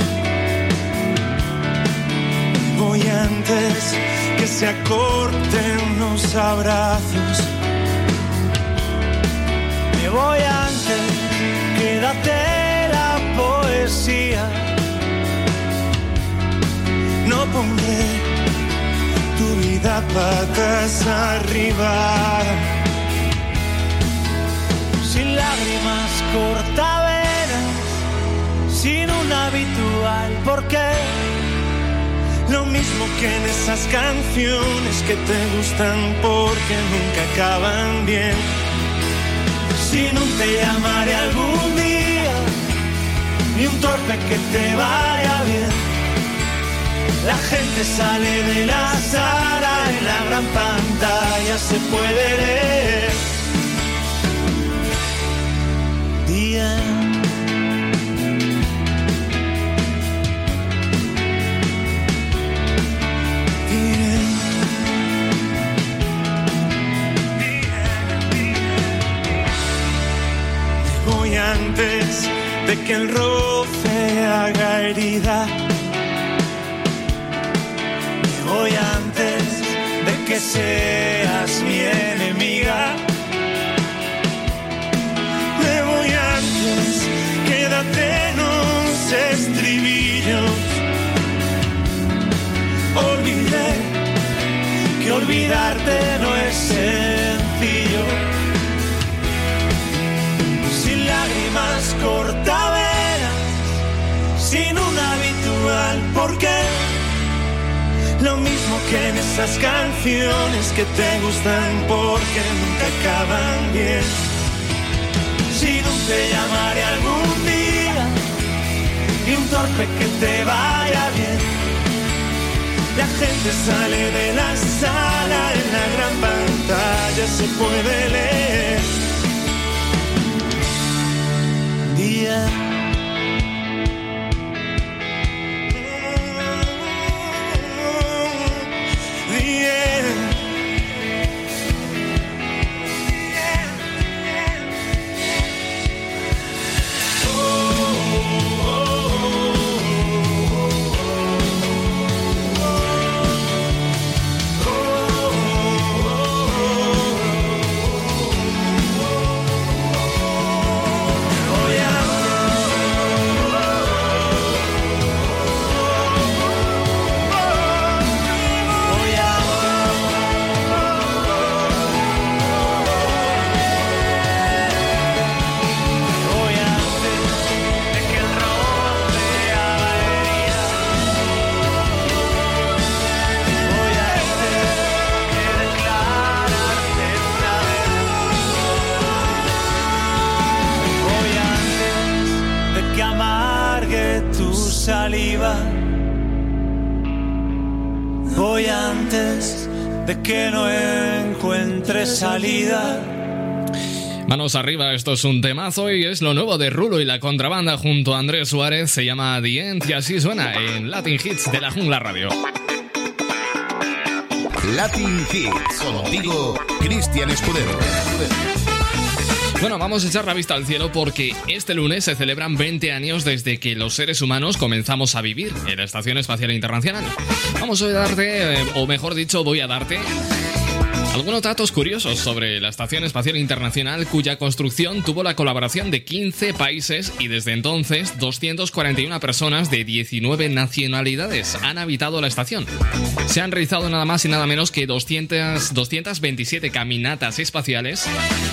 Me voy antes que se acorten los abrazos. Me voy antes, quédate la poesía. No pondré tu vida patas arriba. sin lágrimas cortavenas, sin un habitual porqué. Lo mismo que en esas canciones que te gustan porque nunca acaban bien. Si no te llamaré algún día, ni un torpe que te vaya bien. La gente sale de la sala, en la gran pantalla se puede leer. Día. Antes de que el roce haga herida. Me voy antes de que seas mi enemiga. Me voy antes, quédate en los estribillos. Olvidé que olvidarte no es sencillo. Lágrimas cortavenas, sin un habitual porqué. Lo mismo que en esas canciones que te gustan porque nunca acaban bien. Si no te llamaré algún día, y un torpe que te vaya bien. La gente sale de la sala, en la gran pantalla se puede leer. Manos arriba, esto es un temazo y es lo nuevo de Rulo y la contrabanda junto a Andrés Suárez. Se llama The End y así suena en Latin Hits de la Jungla Radio. Latin Hits. Contigo, Cristian Escudero. Bueno, vamos a echar la vista al cielo porque este lunes se celebran 20 años desde que los seres humanos comenzamos a vivir en la Estación Espacial Internacional. Vamos a darte, eh, o mejor dicho, voy a darte Algunos datos curiosos sobre la Estación Espacial Internacional cuya construcción tuvo la colaboración de 15 países y desde entonces 241 personas de 19 nacionalidades han habitado la estación. Se han realizado nada más y nada menos que 200, 227 caminatas espaciales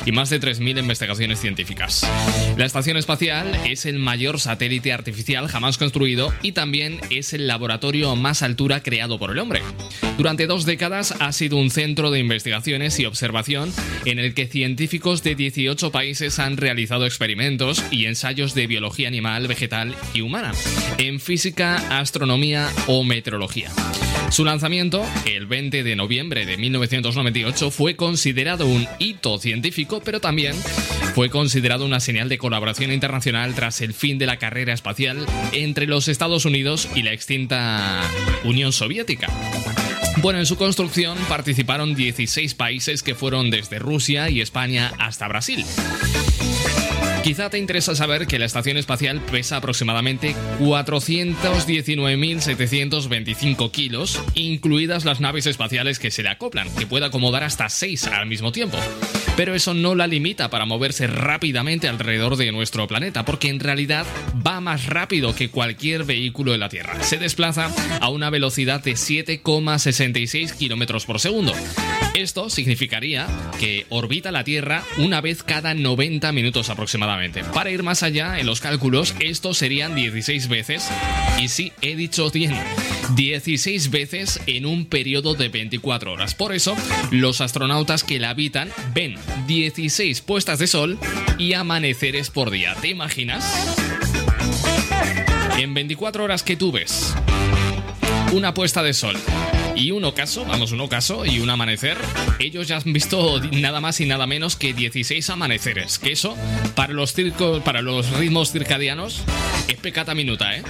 y más de 3.000 investigaciones científicas. La Estación Espacial es el mayor satélite artificial jamás construido y también es el laboratorio más altura creado por el hombre. Durante dos décadas ha sido un centro de y observación en el que científicos de 18 países han realizado experimentos y ensayos de biología animal, vegetal y humana, en física, astronomía o meteorología. Su lanzamiento, el 20 de noviembre de 1998, fue considerado un hito científico, pero también fue considerado una señal de colaboración internacional tras el fin de la carrera espacial entre los Estados Unidos y la extinta Unión Soviética. Bueno, en su construcción participaron 16 países que fueron desde Rusia y España hasta Brasil. Quizá te interesa saber que la estación espacial pesa aproximadamente 419.725 kilos, incluidas las naves espaciales que se le acoplan, que puede acomodar hasta 6 al mismo tiempo. Pero eso no la limita para moverse rápidamente alrededor de nuestro planeta, porque en realidad va más rápido que cualquier vehículo de la Tierra. Se desplaza a una velocidad de 7,66 kilómetros por segundo. Esto significaría que orbita la Tierra una vez cada 90 minutos aproximadamente. Para ir más allá, en los cálculos, esto serían 16 veces, y sí, he dicho bien, 16 veces en un periodo de 24 horas. Por eso, los astronautas que la habitan ven 16 puestas de sol y amaneceres por día. ¿Te imaginas? En 24 horas que tú ves una puesta de sol y un ocaso, vamos, un ocaso y un amanecer, ellos ya han visto nada más y nada menos que 16 amaneceres. Que eso, para los, circos, para los ritmos circadianos, es pecata minuta, ¿eh?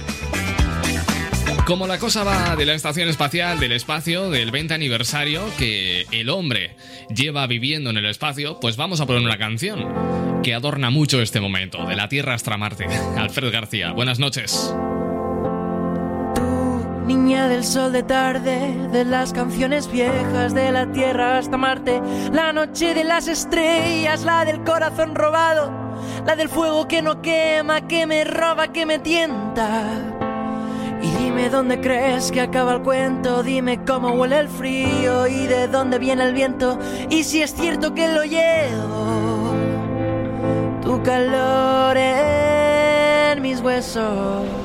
Como la cosa va de la estación espacial, del espacio, del 20 aniversario que el hombre lleva viviendo en el espacio, pues vamos a poner una canción que adorna mucho este momento, de la Tierra hasta Marte. Alfred García, buenas noches. Niña del sol de tarde, de las canciones viejas, de la tierra hasta Marte, la noche de las estrellas, la del corazón robado, la del fuego que no quema, que me roba, que me tienta. Y dime dónde crees que acaba el cuento, dime cómo huele el frío y de dónde viene el viento, y si es cierto que lo llevo, tu calor en mis huesos.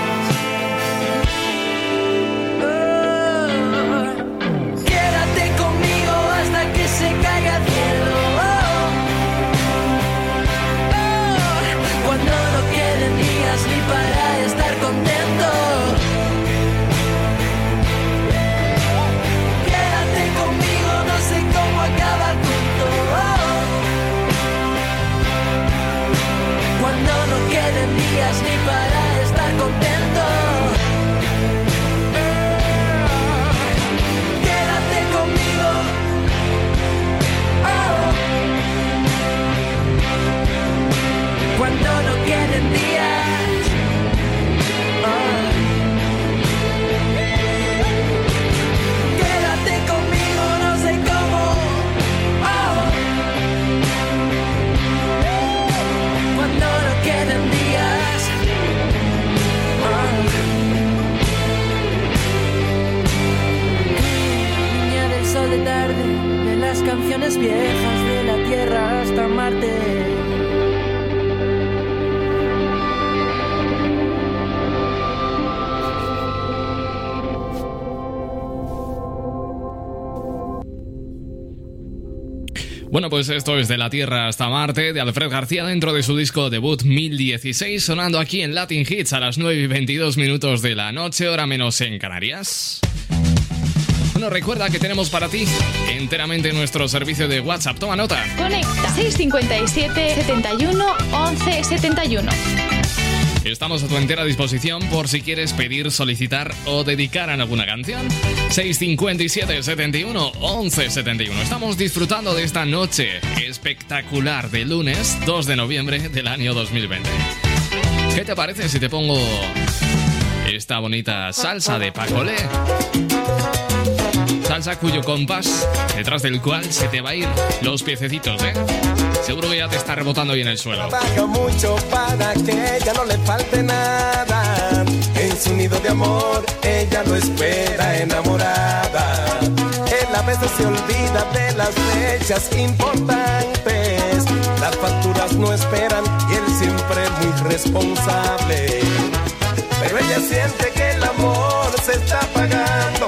Ni para estar contento. Quédate conmigo. Oh. Cuando no queden días. canciones viejas de la Tierra hasta Marte. Bueno, pues esto es de la Tierra hasta Marte de Alfred García dentro de su disco debut 1016, sonando aquí en Latin Hits a las 9 y 22 minutos de la noche, hora menos en Canarias. Bueno, recuerda que tenemos para ti enteramente nuestro servicio de WhatsApp. Toma nota. Conecta 657 71 11 71. Estamos a tu entera disposición por si quieres pedir, solicitar o dedicar a alguna canción. 657 71 11 71. Estamos disfrutando de esta noche espectacular de lunes 2 de noviembre del año 2020. ¿Qué te parece si te pongo esta bonita salsa de Pacolé? Salsa cuyo compás, detrás del cual se te va a ir los piececitos, ¿eh? Seguro que ya te está rebotando ahí en el suelo. Trabaja mucho para que ella no le falte nada. En su nido de amor, ella lo espera enamorada. Él a veces se olvida de las fechas importantes. Las facturas no esperan y él siempre muy responsable. Pero ella siente que el amor se está apagando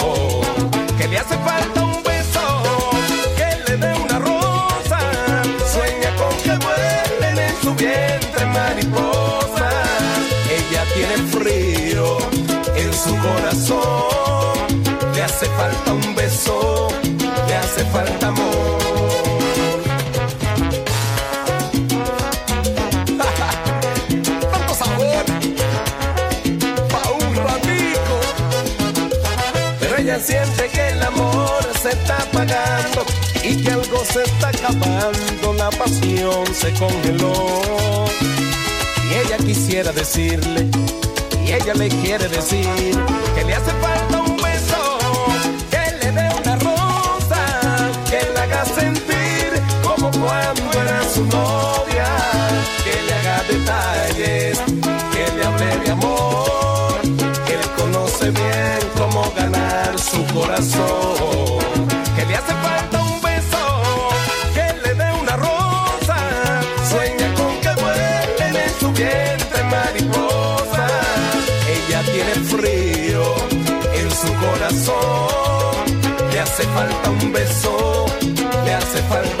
su corazón, le hace falta un beso, le hace falta amor. Siente que el amor se está apagando y que algo se está acabando, la pasión se congeló. Y ella quisiera decirle, ella le quiere decir, que le hace falta un beso, que le dé una rosa, que le haga sentir como cuando era su novia, que le haga detalles, que le hable de amor, que él conoce bien cómo ganar su corazón, hace falta un beso, le hace falta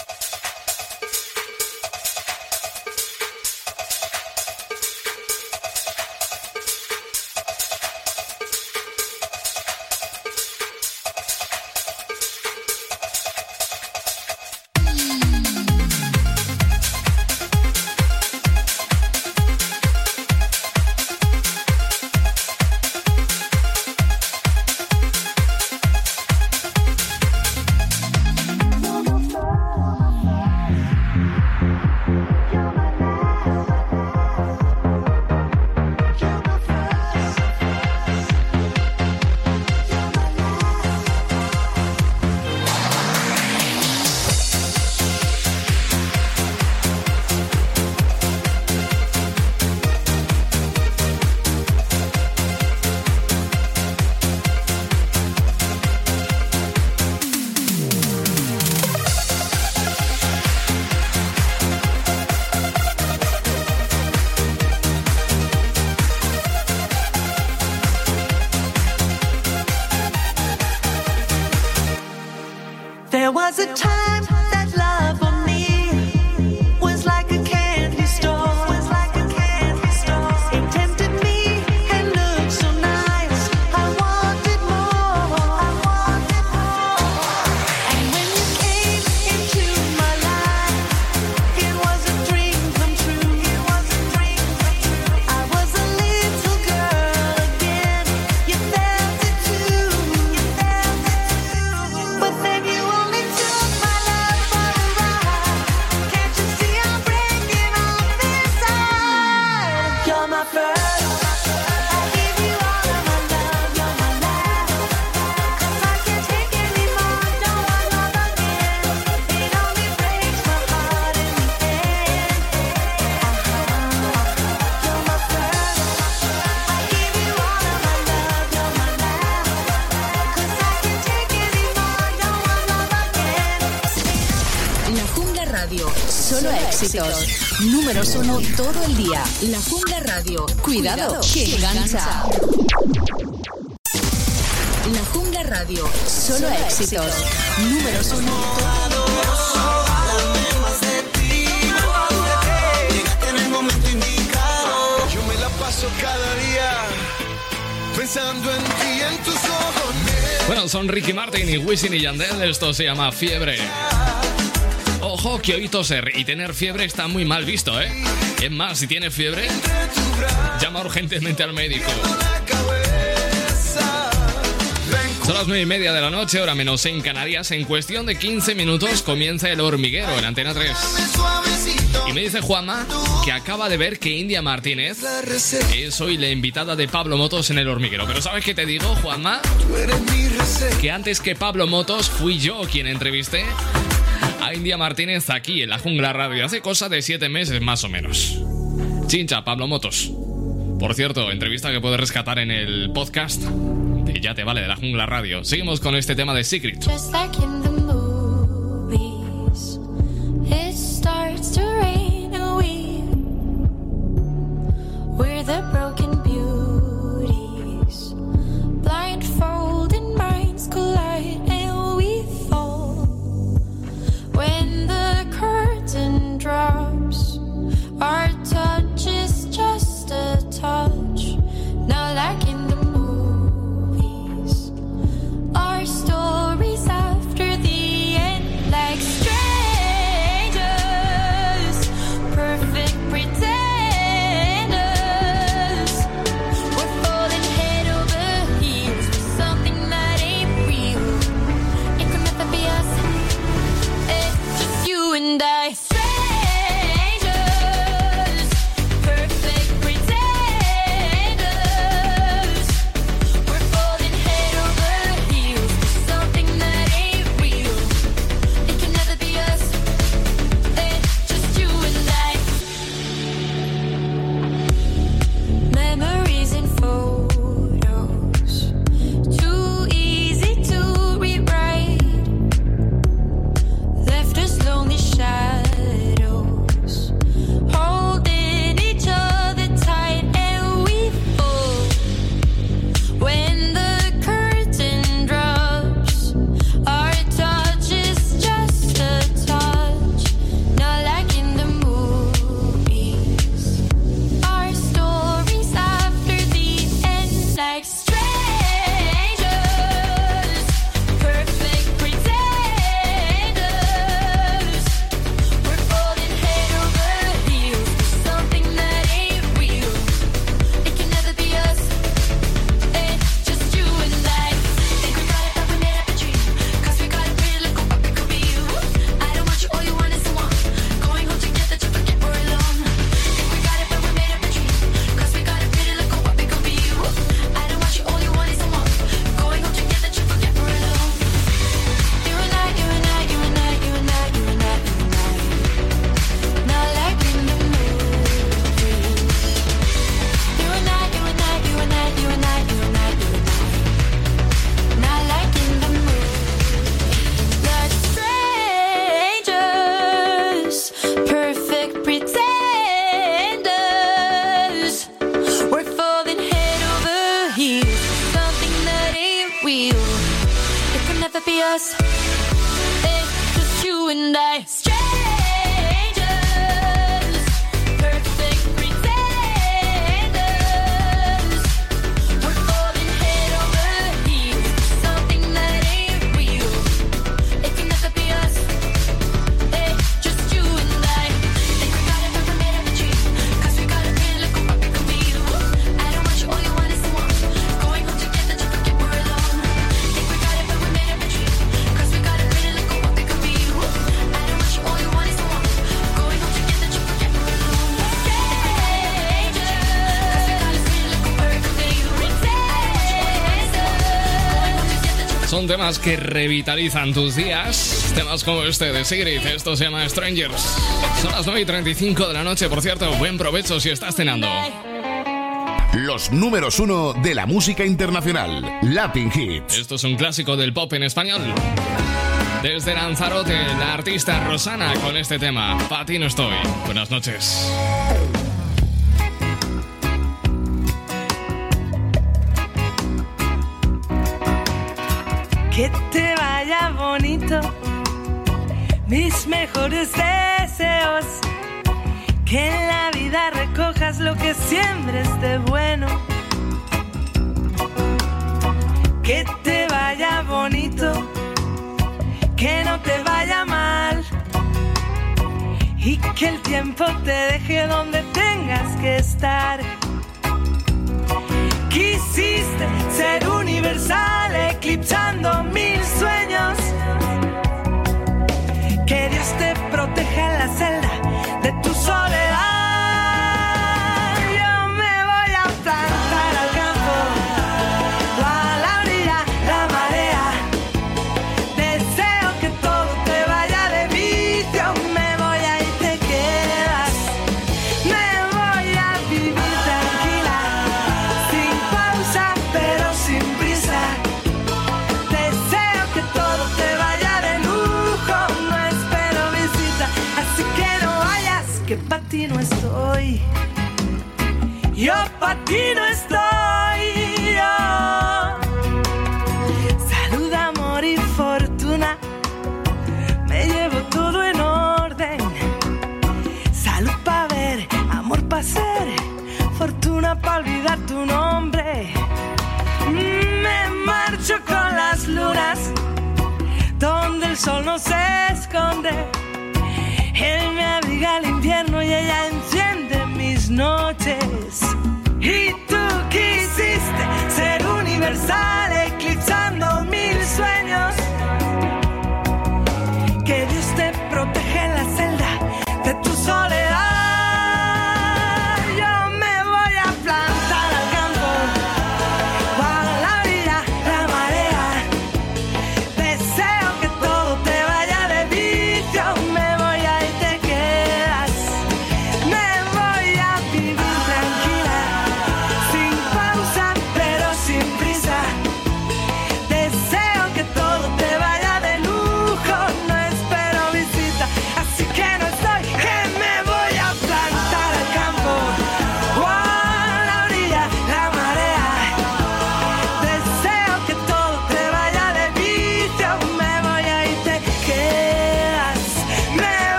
éxitos. Números uno todo el día. La Jungla Radio. Cuidado, que engancha. La Jungla Radio. Solo éxitos. Números uno. Llegaste en el momento indicado. Yo me la paso cada día pensando en ti y en tus ojos. Bueno, son Ricky Martin y Wisin y Yandel. Esto se llama fiebre. Ojo que hoy toser y tener fiebre está muy mal visto, ¿eh? Es más, si tienes fiebre, llama urgentemente al médico. Son las nueve y media de la noche, hora menos en Canarias. En cuestión de 15 minutos comienza el hormiguero en Antena 3. Y me dice Juanma que acaba de ver que India Martínez es hoy la invitada de Pablo Motos en el hormiguero. Pero ¿sabes qué te digo, Juanma? Que antes que Pablo Motos fui yo quien entrevisté a India Martínez aquí en la Jungla Radio hace cosa de siete meses más o menos. Chincha, Pablo Motos. Por cierto, entrevista que puedes rescatar en el podcast de Ya te vale de la Jungla Radio. Seguimos con este tema de Secret. temas que revitalizan tus días. Temas como este de Sigrid, esto se llama Strangers. Son las 9 y 35 de la noche, por cierto, buen provecho si estás cenando. Los números uno de la música internacional, Latin Hits. Esto es un clásico del pop en español. Desde Lanzarote, la artista Rosana con este tema, Pati no estoy. Buenas noches. tiempo te dejé donde tengas que estar. Quisiste ser universal, eclipsando mil sueños. Que Dios te proteja en la celda faces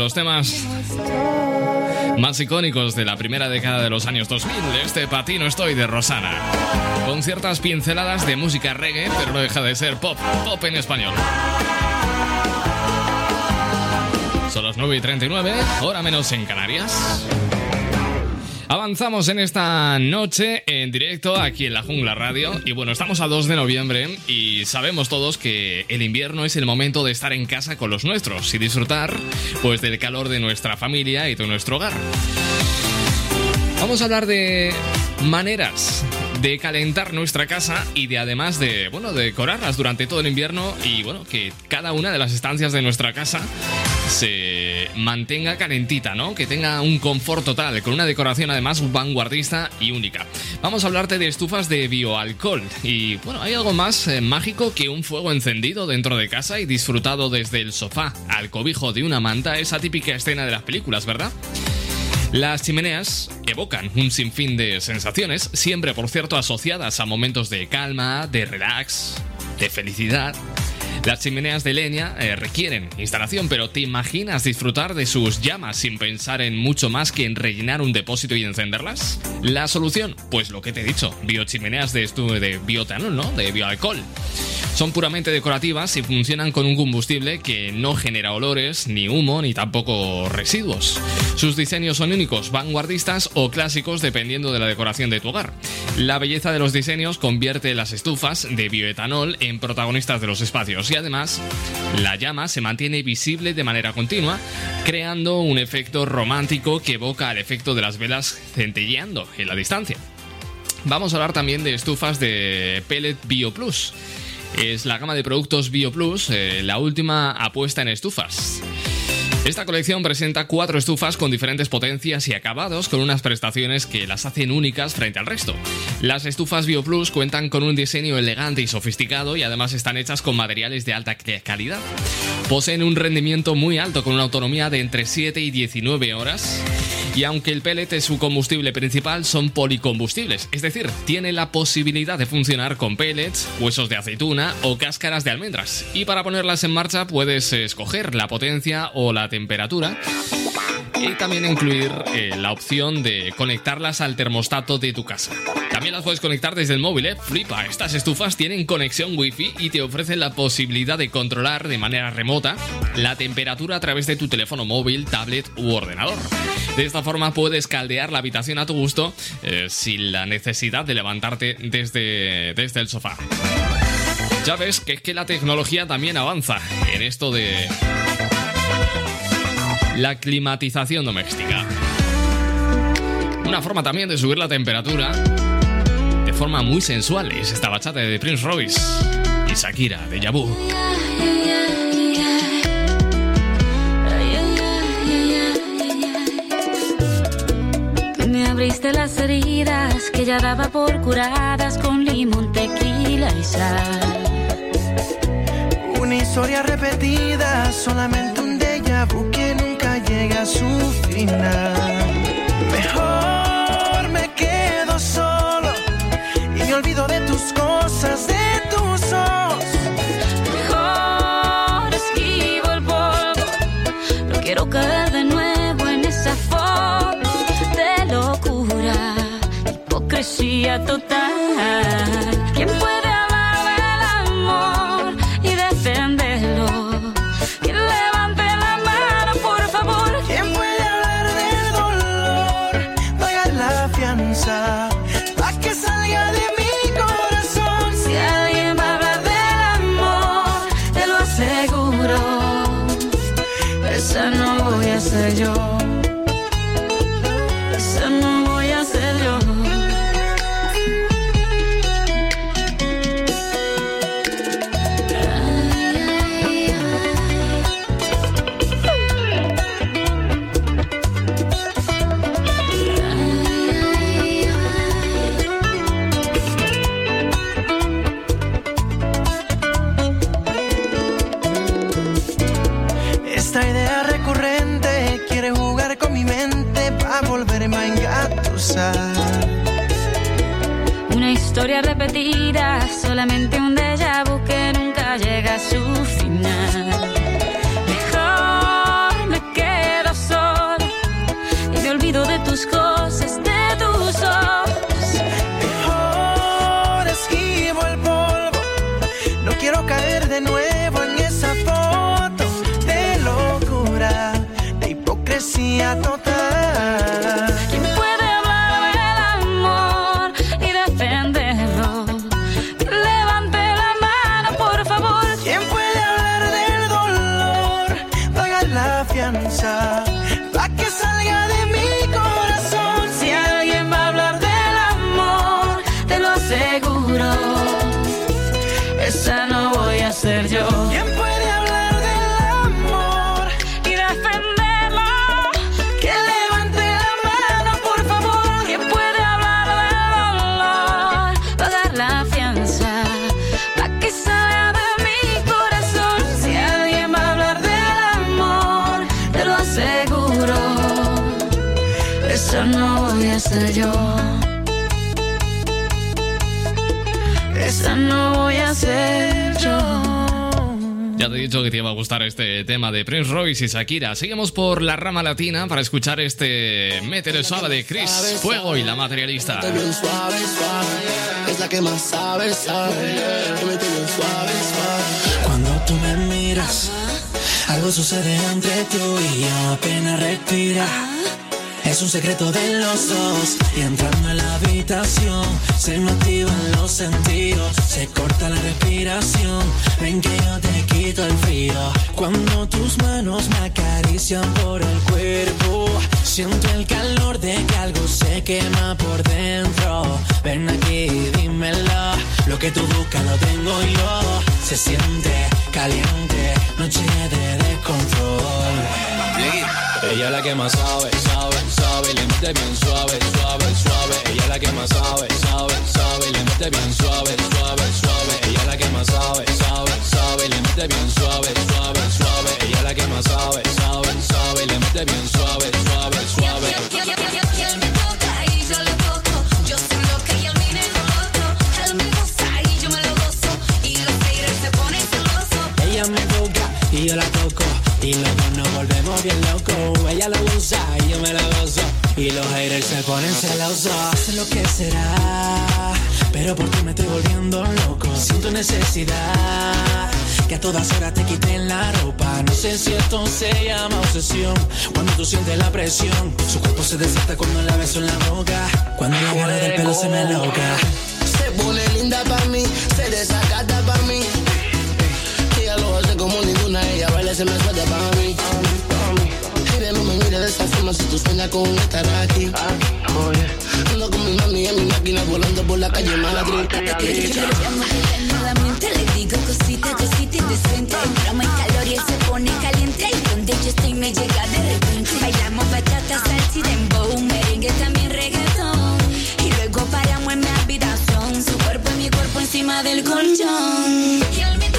los temas más icónicos de la primera década de los años 2000, este patino estoy de Rosana, con ciertas pinceladas de música reggae, pero no deja de ser pop, pop en español. Son las 9 y 39, hora menos en Canarias. Avanzamos en esta noche en directo aquí en la Jungla Radio. Y bueno, estamos a 2 de noviembre y sabemos todos que el invierno es el momento de estar en casa con los nuestros y disfrutar pues del calor de nuestra familia y de nuestro hogar. Vamos a hablar de maneras de calentar nuestra casa y de además de, bueno, de decorarlas durante todo el invierno y, bueno, que cada una de las estancias de nuestra casa se mantenga calentita, ¿no? Que tenga un confort total, con una decoración además vanguardista y única. Vamos a hablarte de estufas de bioalcohol y, bueno, hay algo más eh, mágico que un fuego encendido dentro de casa y disfrutado desde el sofá al cobijo de una manta, esa típica escena de las películas, ¿verdad? Las chimeneas evocan un sinfín de sensaciones, siempre por cierto asociadas a momentos de calma, de relax, de felicidad. Las chimeneas de leña eh, requieren instalación, pero ¿te imaginas disfrutar de sus llamas sin pensar en mucho más que en rellenar un depósito y encenderlas? La solución, pues lo que te he dicho, biochimeneas de, de biotanol, ¿no? De bioalcohol. Son puramente decorativas y funcionan con un combustible que no genera olores, ni humo, ni tampoco residuos. Sus diseños son únicos, vanguardistas o clásicos dependiendo de la decoración de tu hogar. La belleza de los diseños convierte las estufas de bioetanol en protagonistas de los espacios y además la llama se mantiene visible de manera continua, creando un efecto romántico que evoca al efecto de las velas centelleando en la distancia. Vamos a hablar también de estufas de Pellet Bio Plus. Es la gama de productos Bio Plus, eh, la última apuesta en estufas. Esta colección presenta cuatro estufas con diferentes potencias y acabados con unas prestaciones que las hacen únicas frente al resto. Las estufas BioPlus cuentan con un diseño elegante y sofisticado y además están hechas con materiales de alta ca- calidad. Poseen un rendimiento muy alto con una autonomía de entre 7 y 19 horas. Y aunque el pellet es su combustible principal, son policombustibles, es decir, tiene la posibilidad de funcionar con pellets, huesos de aceituna o cáscaras de almendras. Y para ponerlas en marcha puedes escoger la potencia o la temperatura y también incluir eh, la opción de conectarlas al termostato de tu casa. También las puedes conectar desde el móvil, ¿eh? Flipa, estas estufas tienen conexión Wi-Fi y te ofrecen la posibilidad de controlar de manera remota la temperatura a través de tu teléfono móvil, tablet u ordenador. De esta forma puedes caldear la habitación a tu gusto eh, sin la necesidad de levantarte desde, desde el sofá. Ya ves que es que la tecnología también avanza en esto de la climatización doméstica. Una forma también de subir la temperatura de forma muy sensual es esta bachata de Prince Royce y Shakira de Yabu. Me abriste las heridas que ya daba por curadas con limón, tequila y sal. Una historia repetida, solamente un déjà vu que a su final. Mejor me quedo solo y me olvido de tus cosas, de tus ojos. Mejor esquivo el polvo. No quiero caer de nuevo en esa foto de locura, hipocresía total. Que te iba a gustar este tema de Prince Royce y Shakira. Seguimos por la rama latina para escuchar este Métele suave de Chris Fuego y la materialista. Es la que más sabe, sabe. Cuando tú me miras, algo sucede entre tú y yo, apenas respira. Es un secreto de los dos y entrando en la habitación se me activan los sentidos, se corta la respiración. Ven que yo te quito el frío cuando tus manos me acarician por el cuerpo. Siento el calor de que algo se quema por dentro. Ven aquí, dímelo. Lo que tú buscas lo tengo yo. Se siente caliente, noche de descontrol. Ella es la que más sabe, sabe, sabe, le mete bien suave, suave, suave. Ella es la que más sabe, sabe, sabe, le mete bien suave, suave, suave. Ella es la que más sabe, sabe, sabe, le mete bien suave, suave, suave. Ella es la que más sabe, sabe, sabe, le mete bien suave, suave, suave. Él me toca y yo le toco. Y lo Ella lo usa y yo me la gozo. Y los haters se ponen celosos. Sé lo que será. Pero por ti me estoy volviendo loco. Siento necesidad. Que a todas horas te quiten la ropa. No sé si esto se llama obsesión. Cuando tú sientes la presión. Su cuerpo se desata cuando la beso en la boca. Cuando la agarro del pelo se me loca. Se pone linda para mí, se desacata para mí. Ella lo hace como ninguna, ella baila se me suelta para mí. Mire, de esa forma si tú sueñas con estar aquí. Ando con mi mami en mi máquina volando por la calle Madrid. Nuevamente le digo cosita, cosita indecente. Entramos en calor y él se pone caliente. Y donde yo estoy me llega de repente. Bailamos bachata, salsa y dembow. Merengue también reggaetón. Y luego paramos en mi habitación. Su cuerpo y mi cuerpo encima del colchón.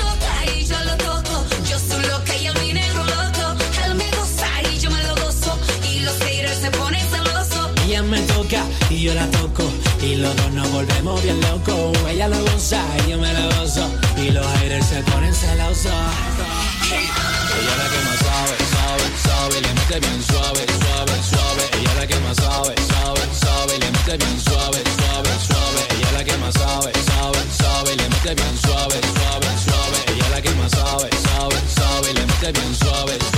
Y yo la toco. Y los dos nos volvemos bien locos. Ella lo goza y yo me la gozo. Y los haters se ponen celosos. Ella es la que más sabe, sabe, sabe, y le mete bien suave, suave, suave. Ella la que más sabe, sabe, sabe, y le mete bien suave, suave, suave. Ella la que más sabe, sabe, sabe, y le mete bien suave, suave, suave. Ella la que más sabe, sabe, sabe, bien suave.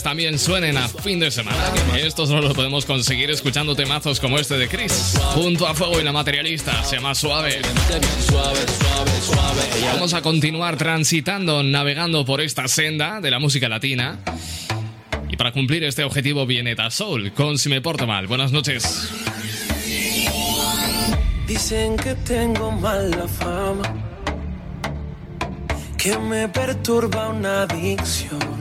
Lunes también suenen a fin de semana. Esto solo lo podemos conseguir escuchando temazos como este de Chris. Junto a Fuego y la Materialista. Se llama Suave. Vamos a continuar transitando, navegando por esta senda de la música latina. Y para cumplir este objetivo viene Soul con Si me porto mal. Buenas noches. Dicen que tengo mala fama, que me perturba una adicción.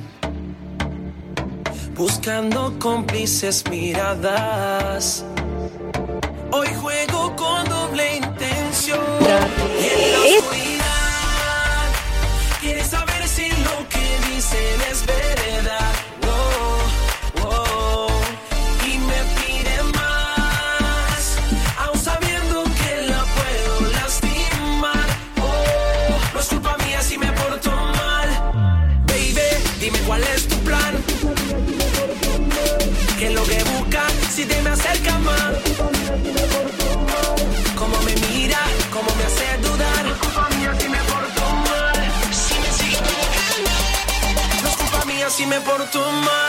Buscando cómplices miradas. Hoy juego con doble intención. Y si me porto mal.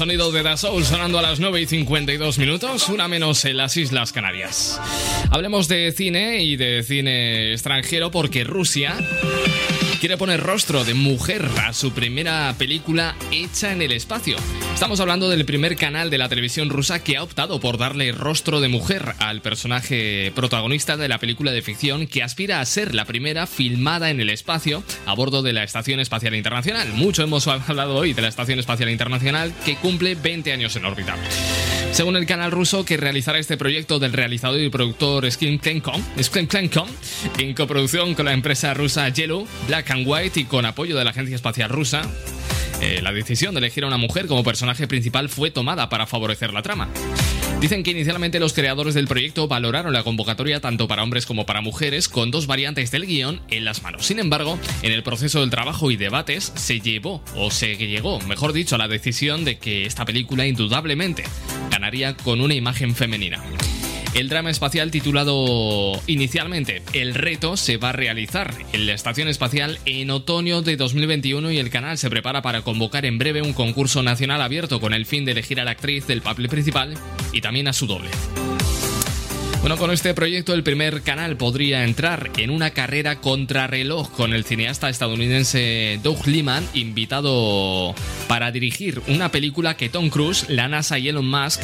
Es el sonido de Da Soul sonando a las 9 y 52 minutos, una menos en las Islas Canarias. Hablemos de cine y de cine extranjero porque Rusia quiere poner rostro de mujer a su primera película hecha en el espacio. Estamos hablando del primer canal de la televisión rusa que ha optado por darle rostro de mujer al personaje protagonista de la película de ficción que aspira a ser la primera filmada en el espacio a bordo de la Estación Espacial Internacional. Mucho hemos hablado hoy de la Estación Espacial Internacional que cumple 20 años en órbita. Según el canal ruso que realizará este proyecto del realizador y productor Skin Klenkom, en coproducción con la empresa rusa Yellow, Black and White y con apoyo de la Agencia Espacial Rusa, eh, la decisión de elegir a una mujer como personaje principal fue tomada para favorecer la trama. Dicen que inicialmente los creadores del proyecto valoraron la convocatoria tanto para hombres como para mujeres con dos variantes del guion en las manos. Sin embargo, en el proceso del trabajo y debates se llevó, o se llegó, mejor dicho, a la decisión de que esta película indudablemente ganaría con una imagen femenina. El drama espacial titulado inicialmente El reto se va a realizar en la Estación Espacial en otoño de 2021 y el canal se prepara para convocar en breve un concurso nacional abierto con el fin de elegir a la actriz del papel principal y también a su doble. Bueno, con este proyecto el primer canal podría entrar en una carrera contrarreloj con el cineasta estadounidense Doug Liman, invitado para dirigir una película que Tom Cruise, la NASA y Elon Musk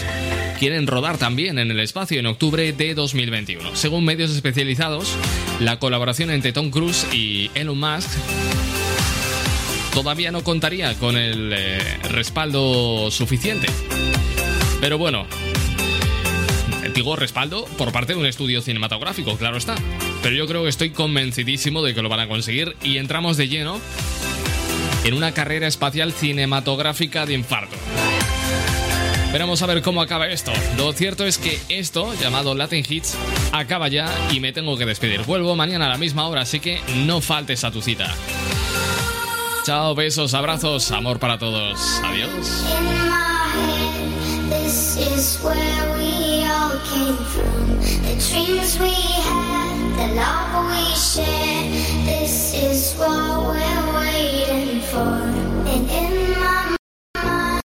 quieren rodar también en el espacio en octubre de 2021. Según medios especializados, la colaboración entre Tom Cruise y Elon Musk todavía no contaría con el eh, respaldo suficiente. Pero bueno, digo respaldo por parte de un estudio cinematográfico, claro está. Pero yo creo que estoy convencidísimo de que lo van a conseguir y entramos de lleno en una carrera espacial cinematográfica de infarto. Veremos a ver cómo acaba esto. Lo cierto es que esto, llamado Latin Hits, acaba ya y me tengo que despedir. Vuelvo mañana a la misma hora, así que no faltes a tu cita. Chao, besos, abrazos, amor para todos. Adiós. Came from. The dreams we had, the love we shared. This is what we're waiting for. And in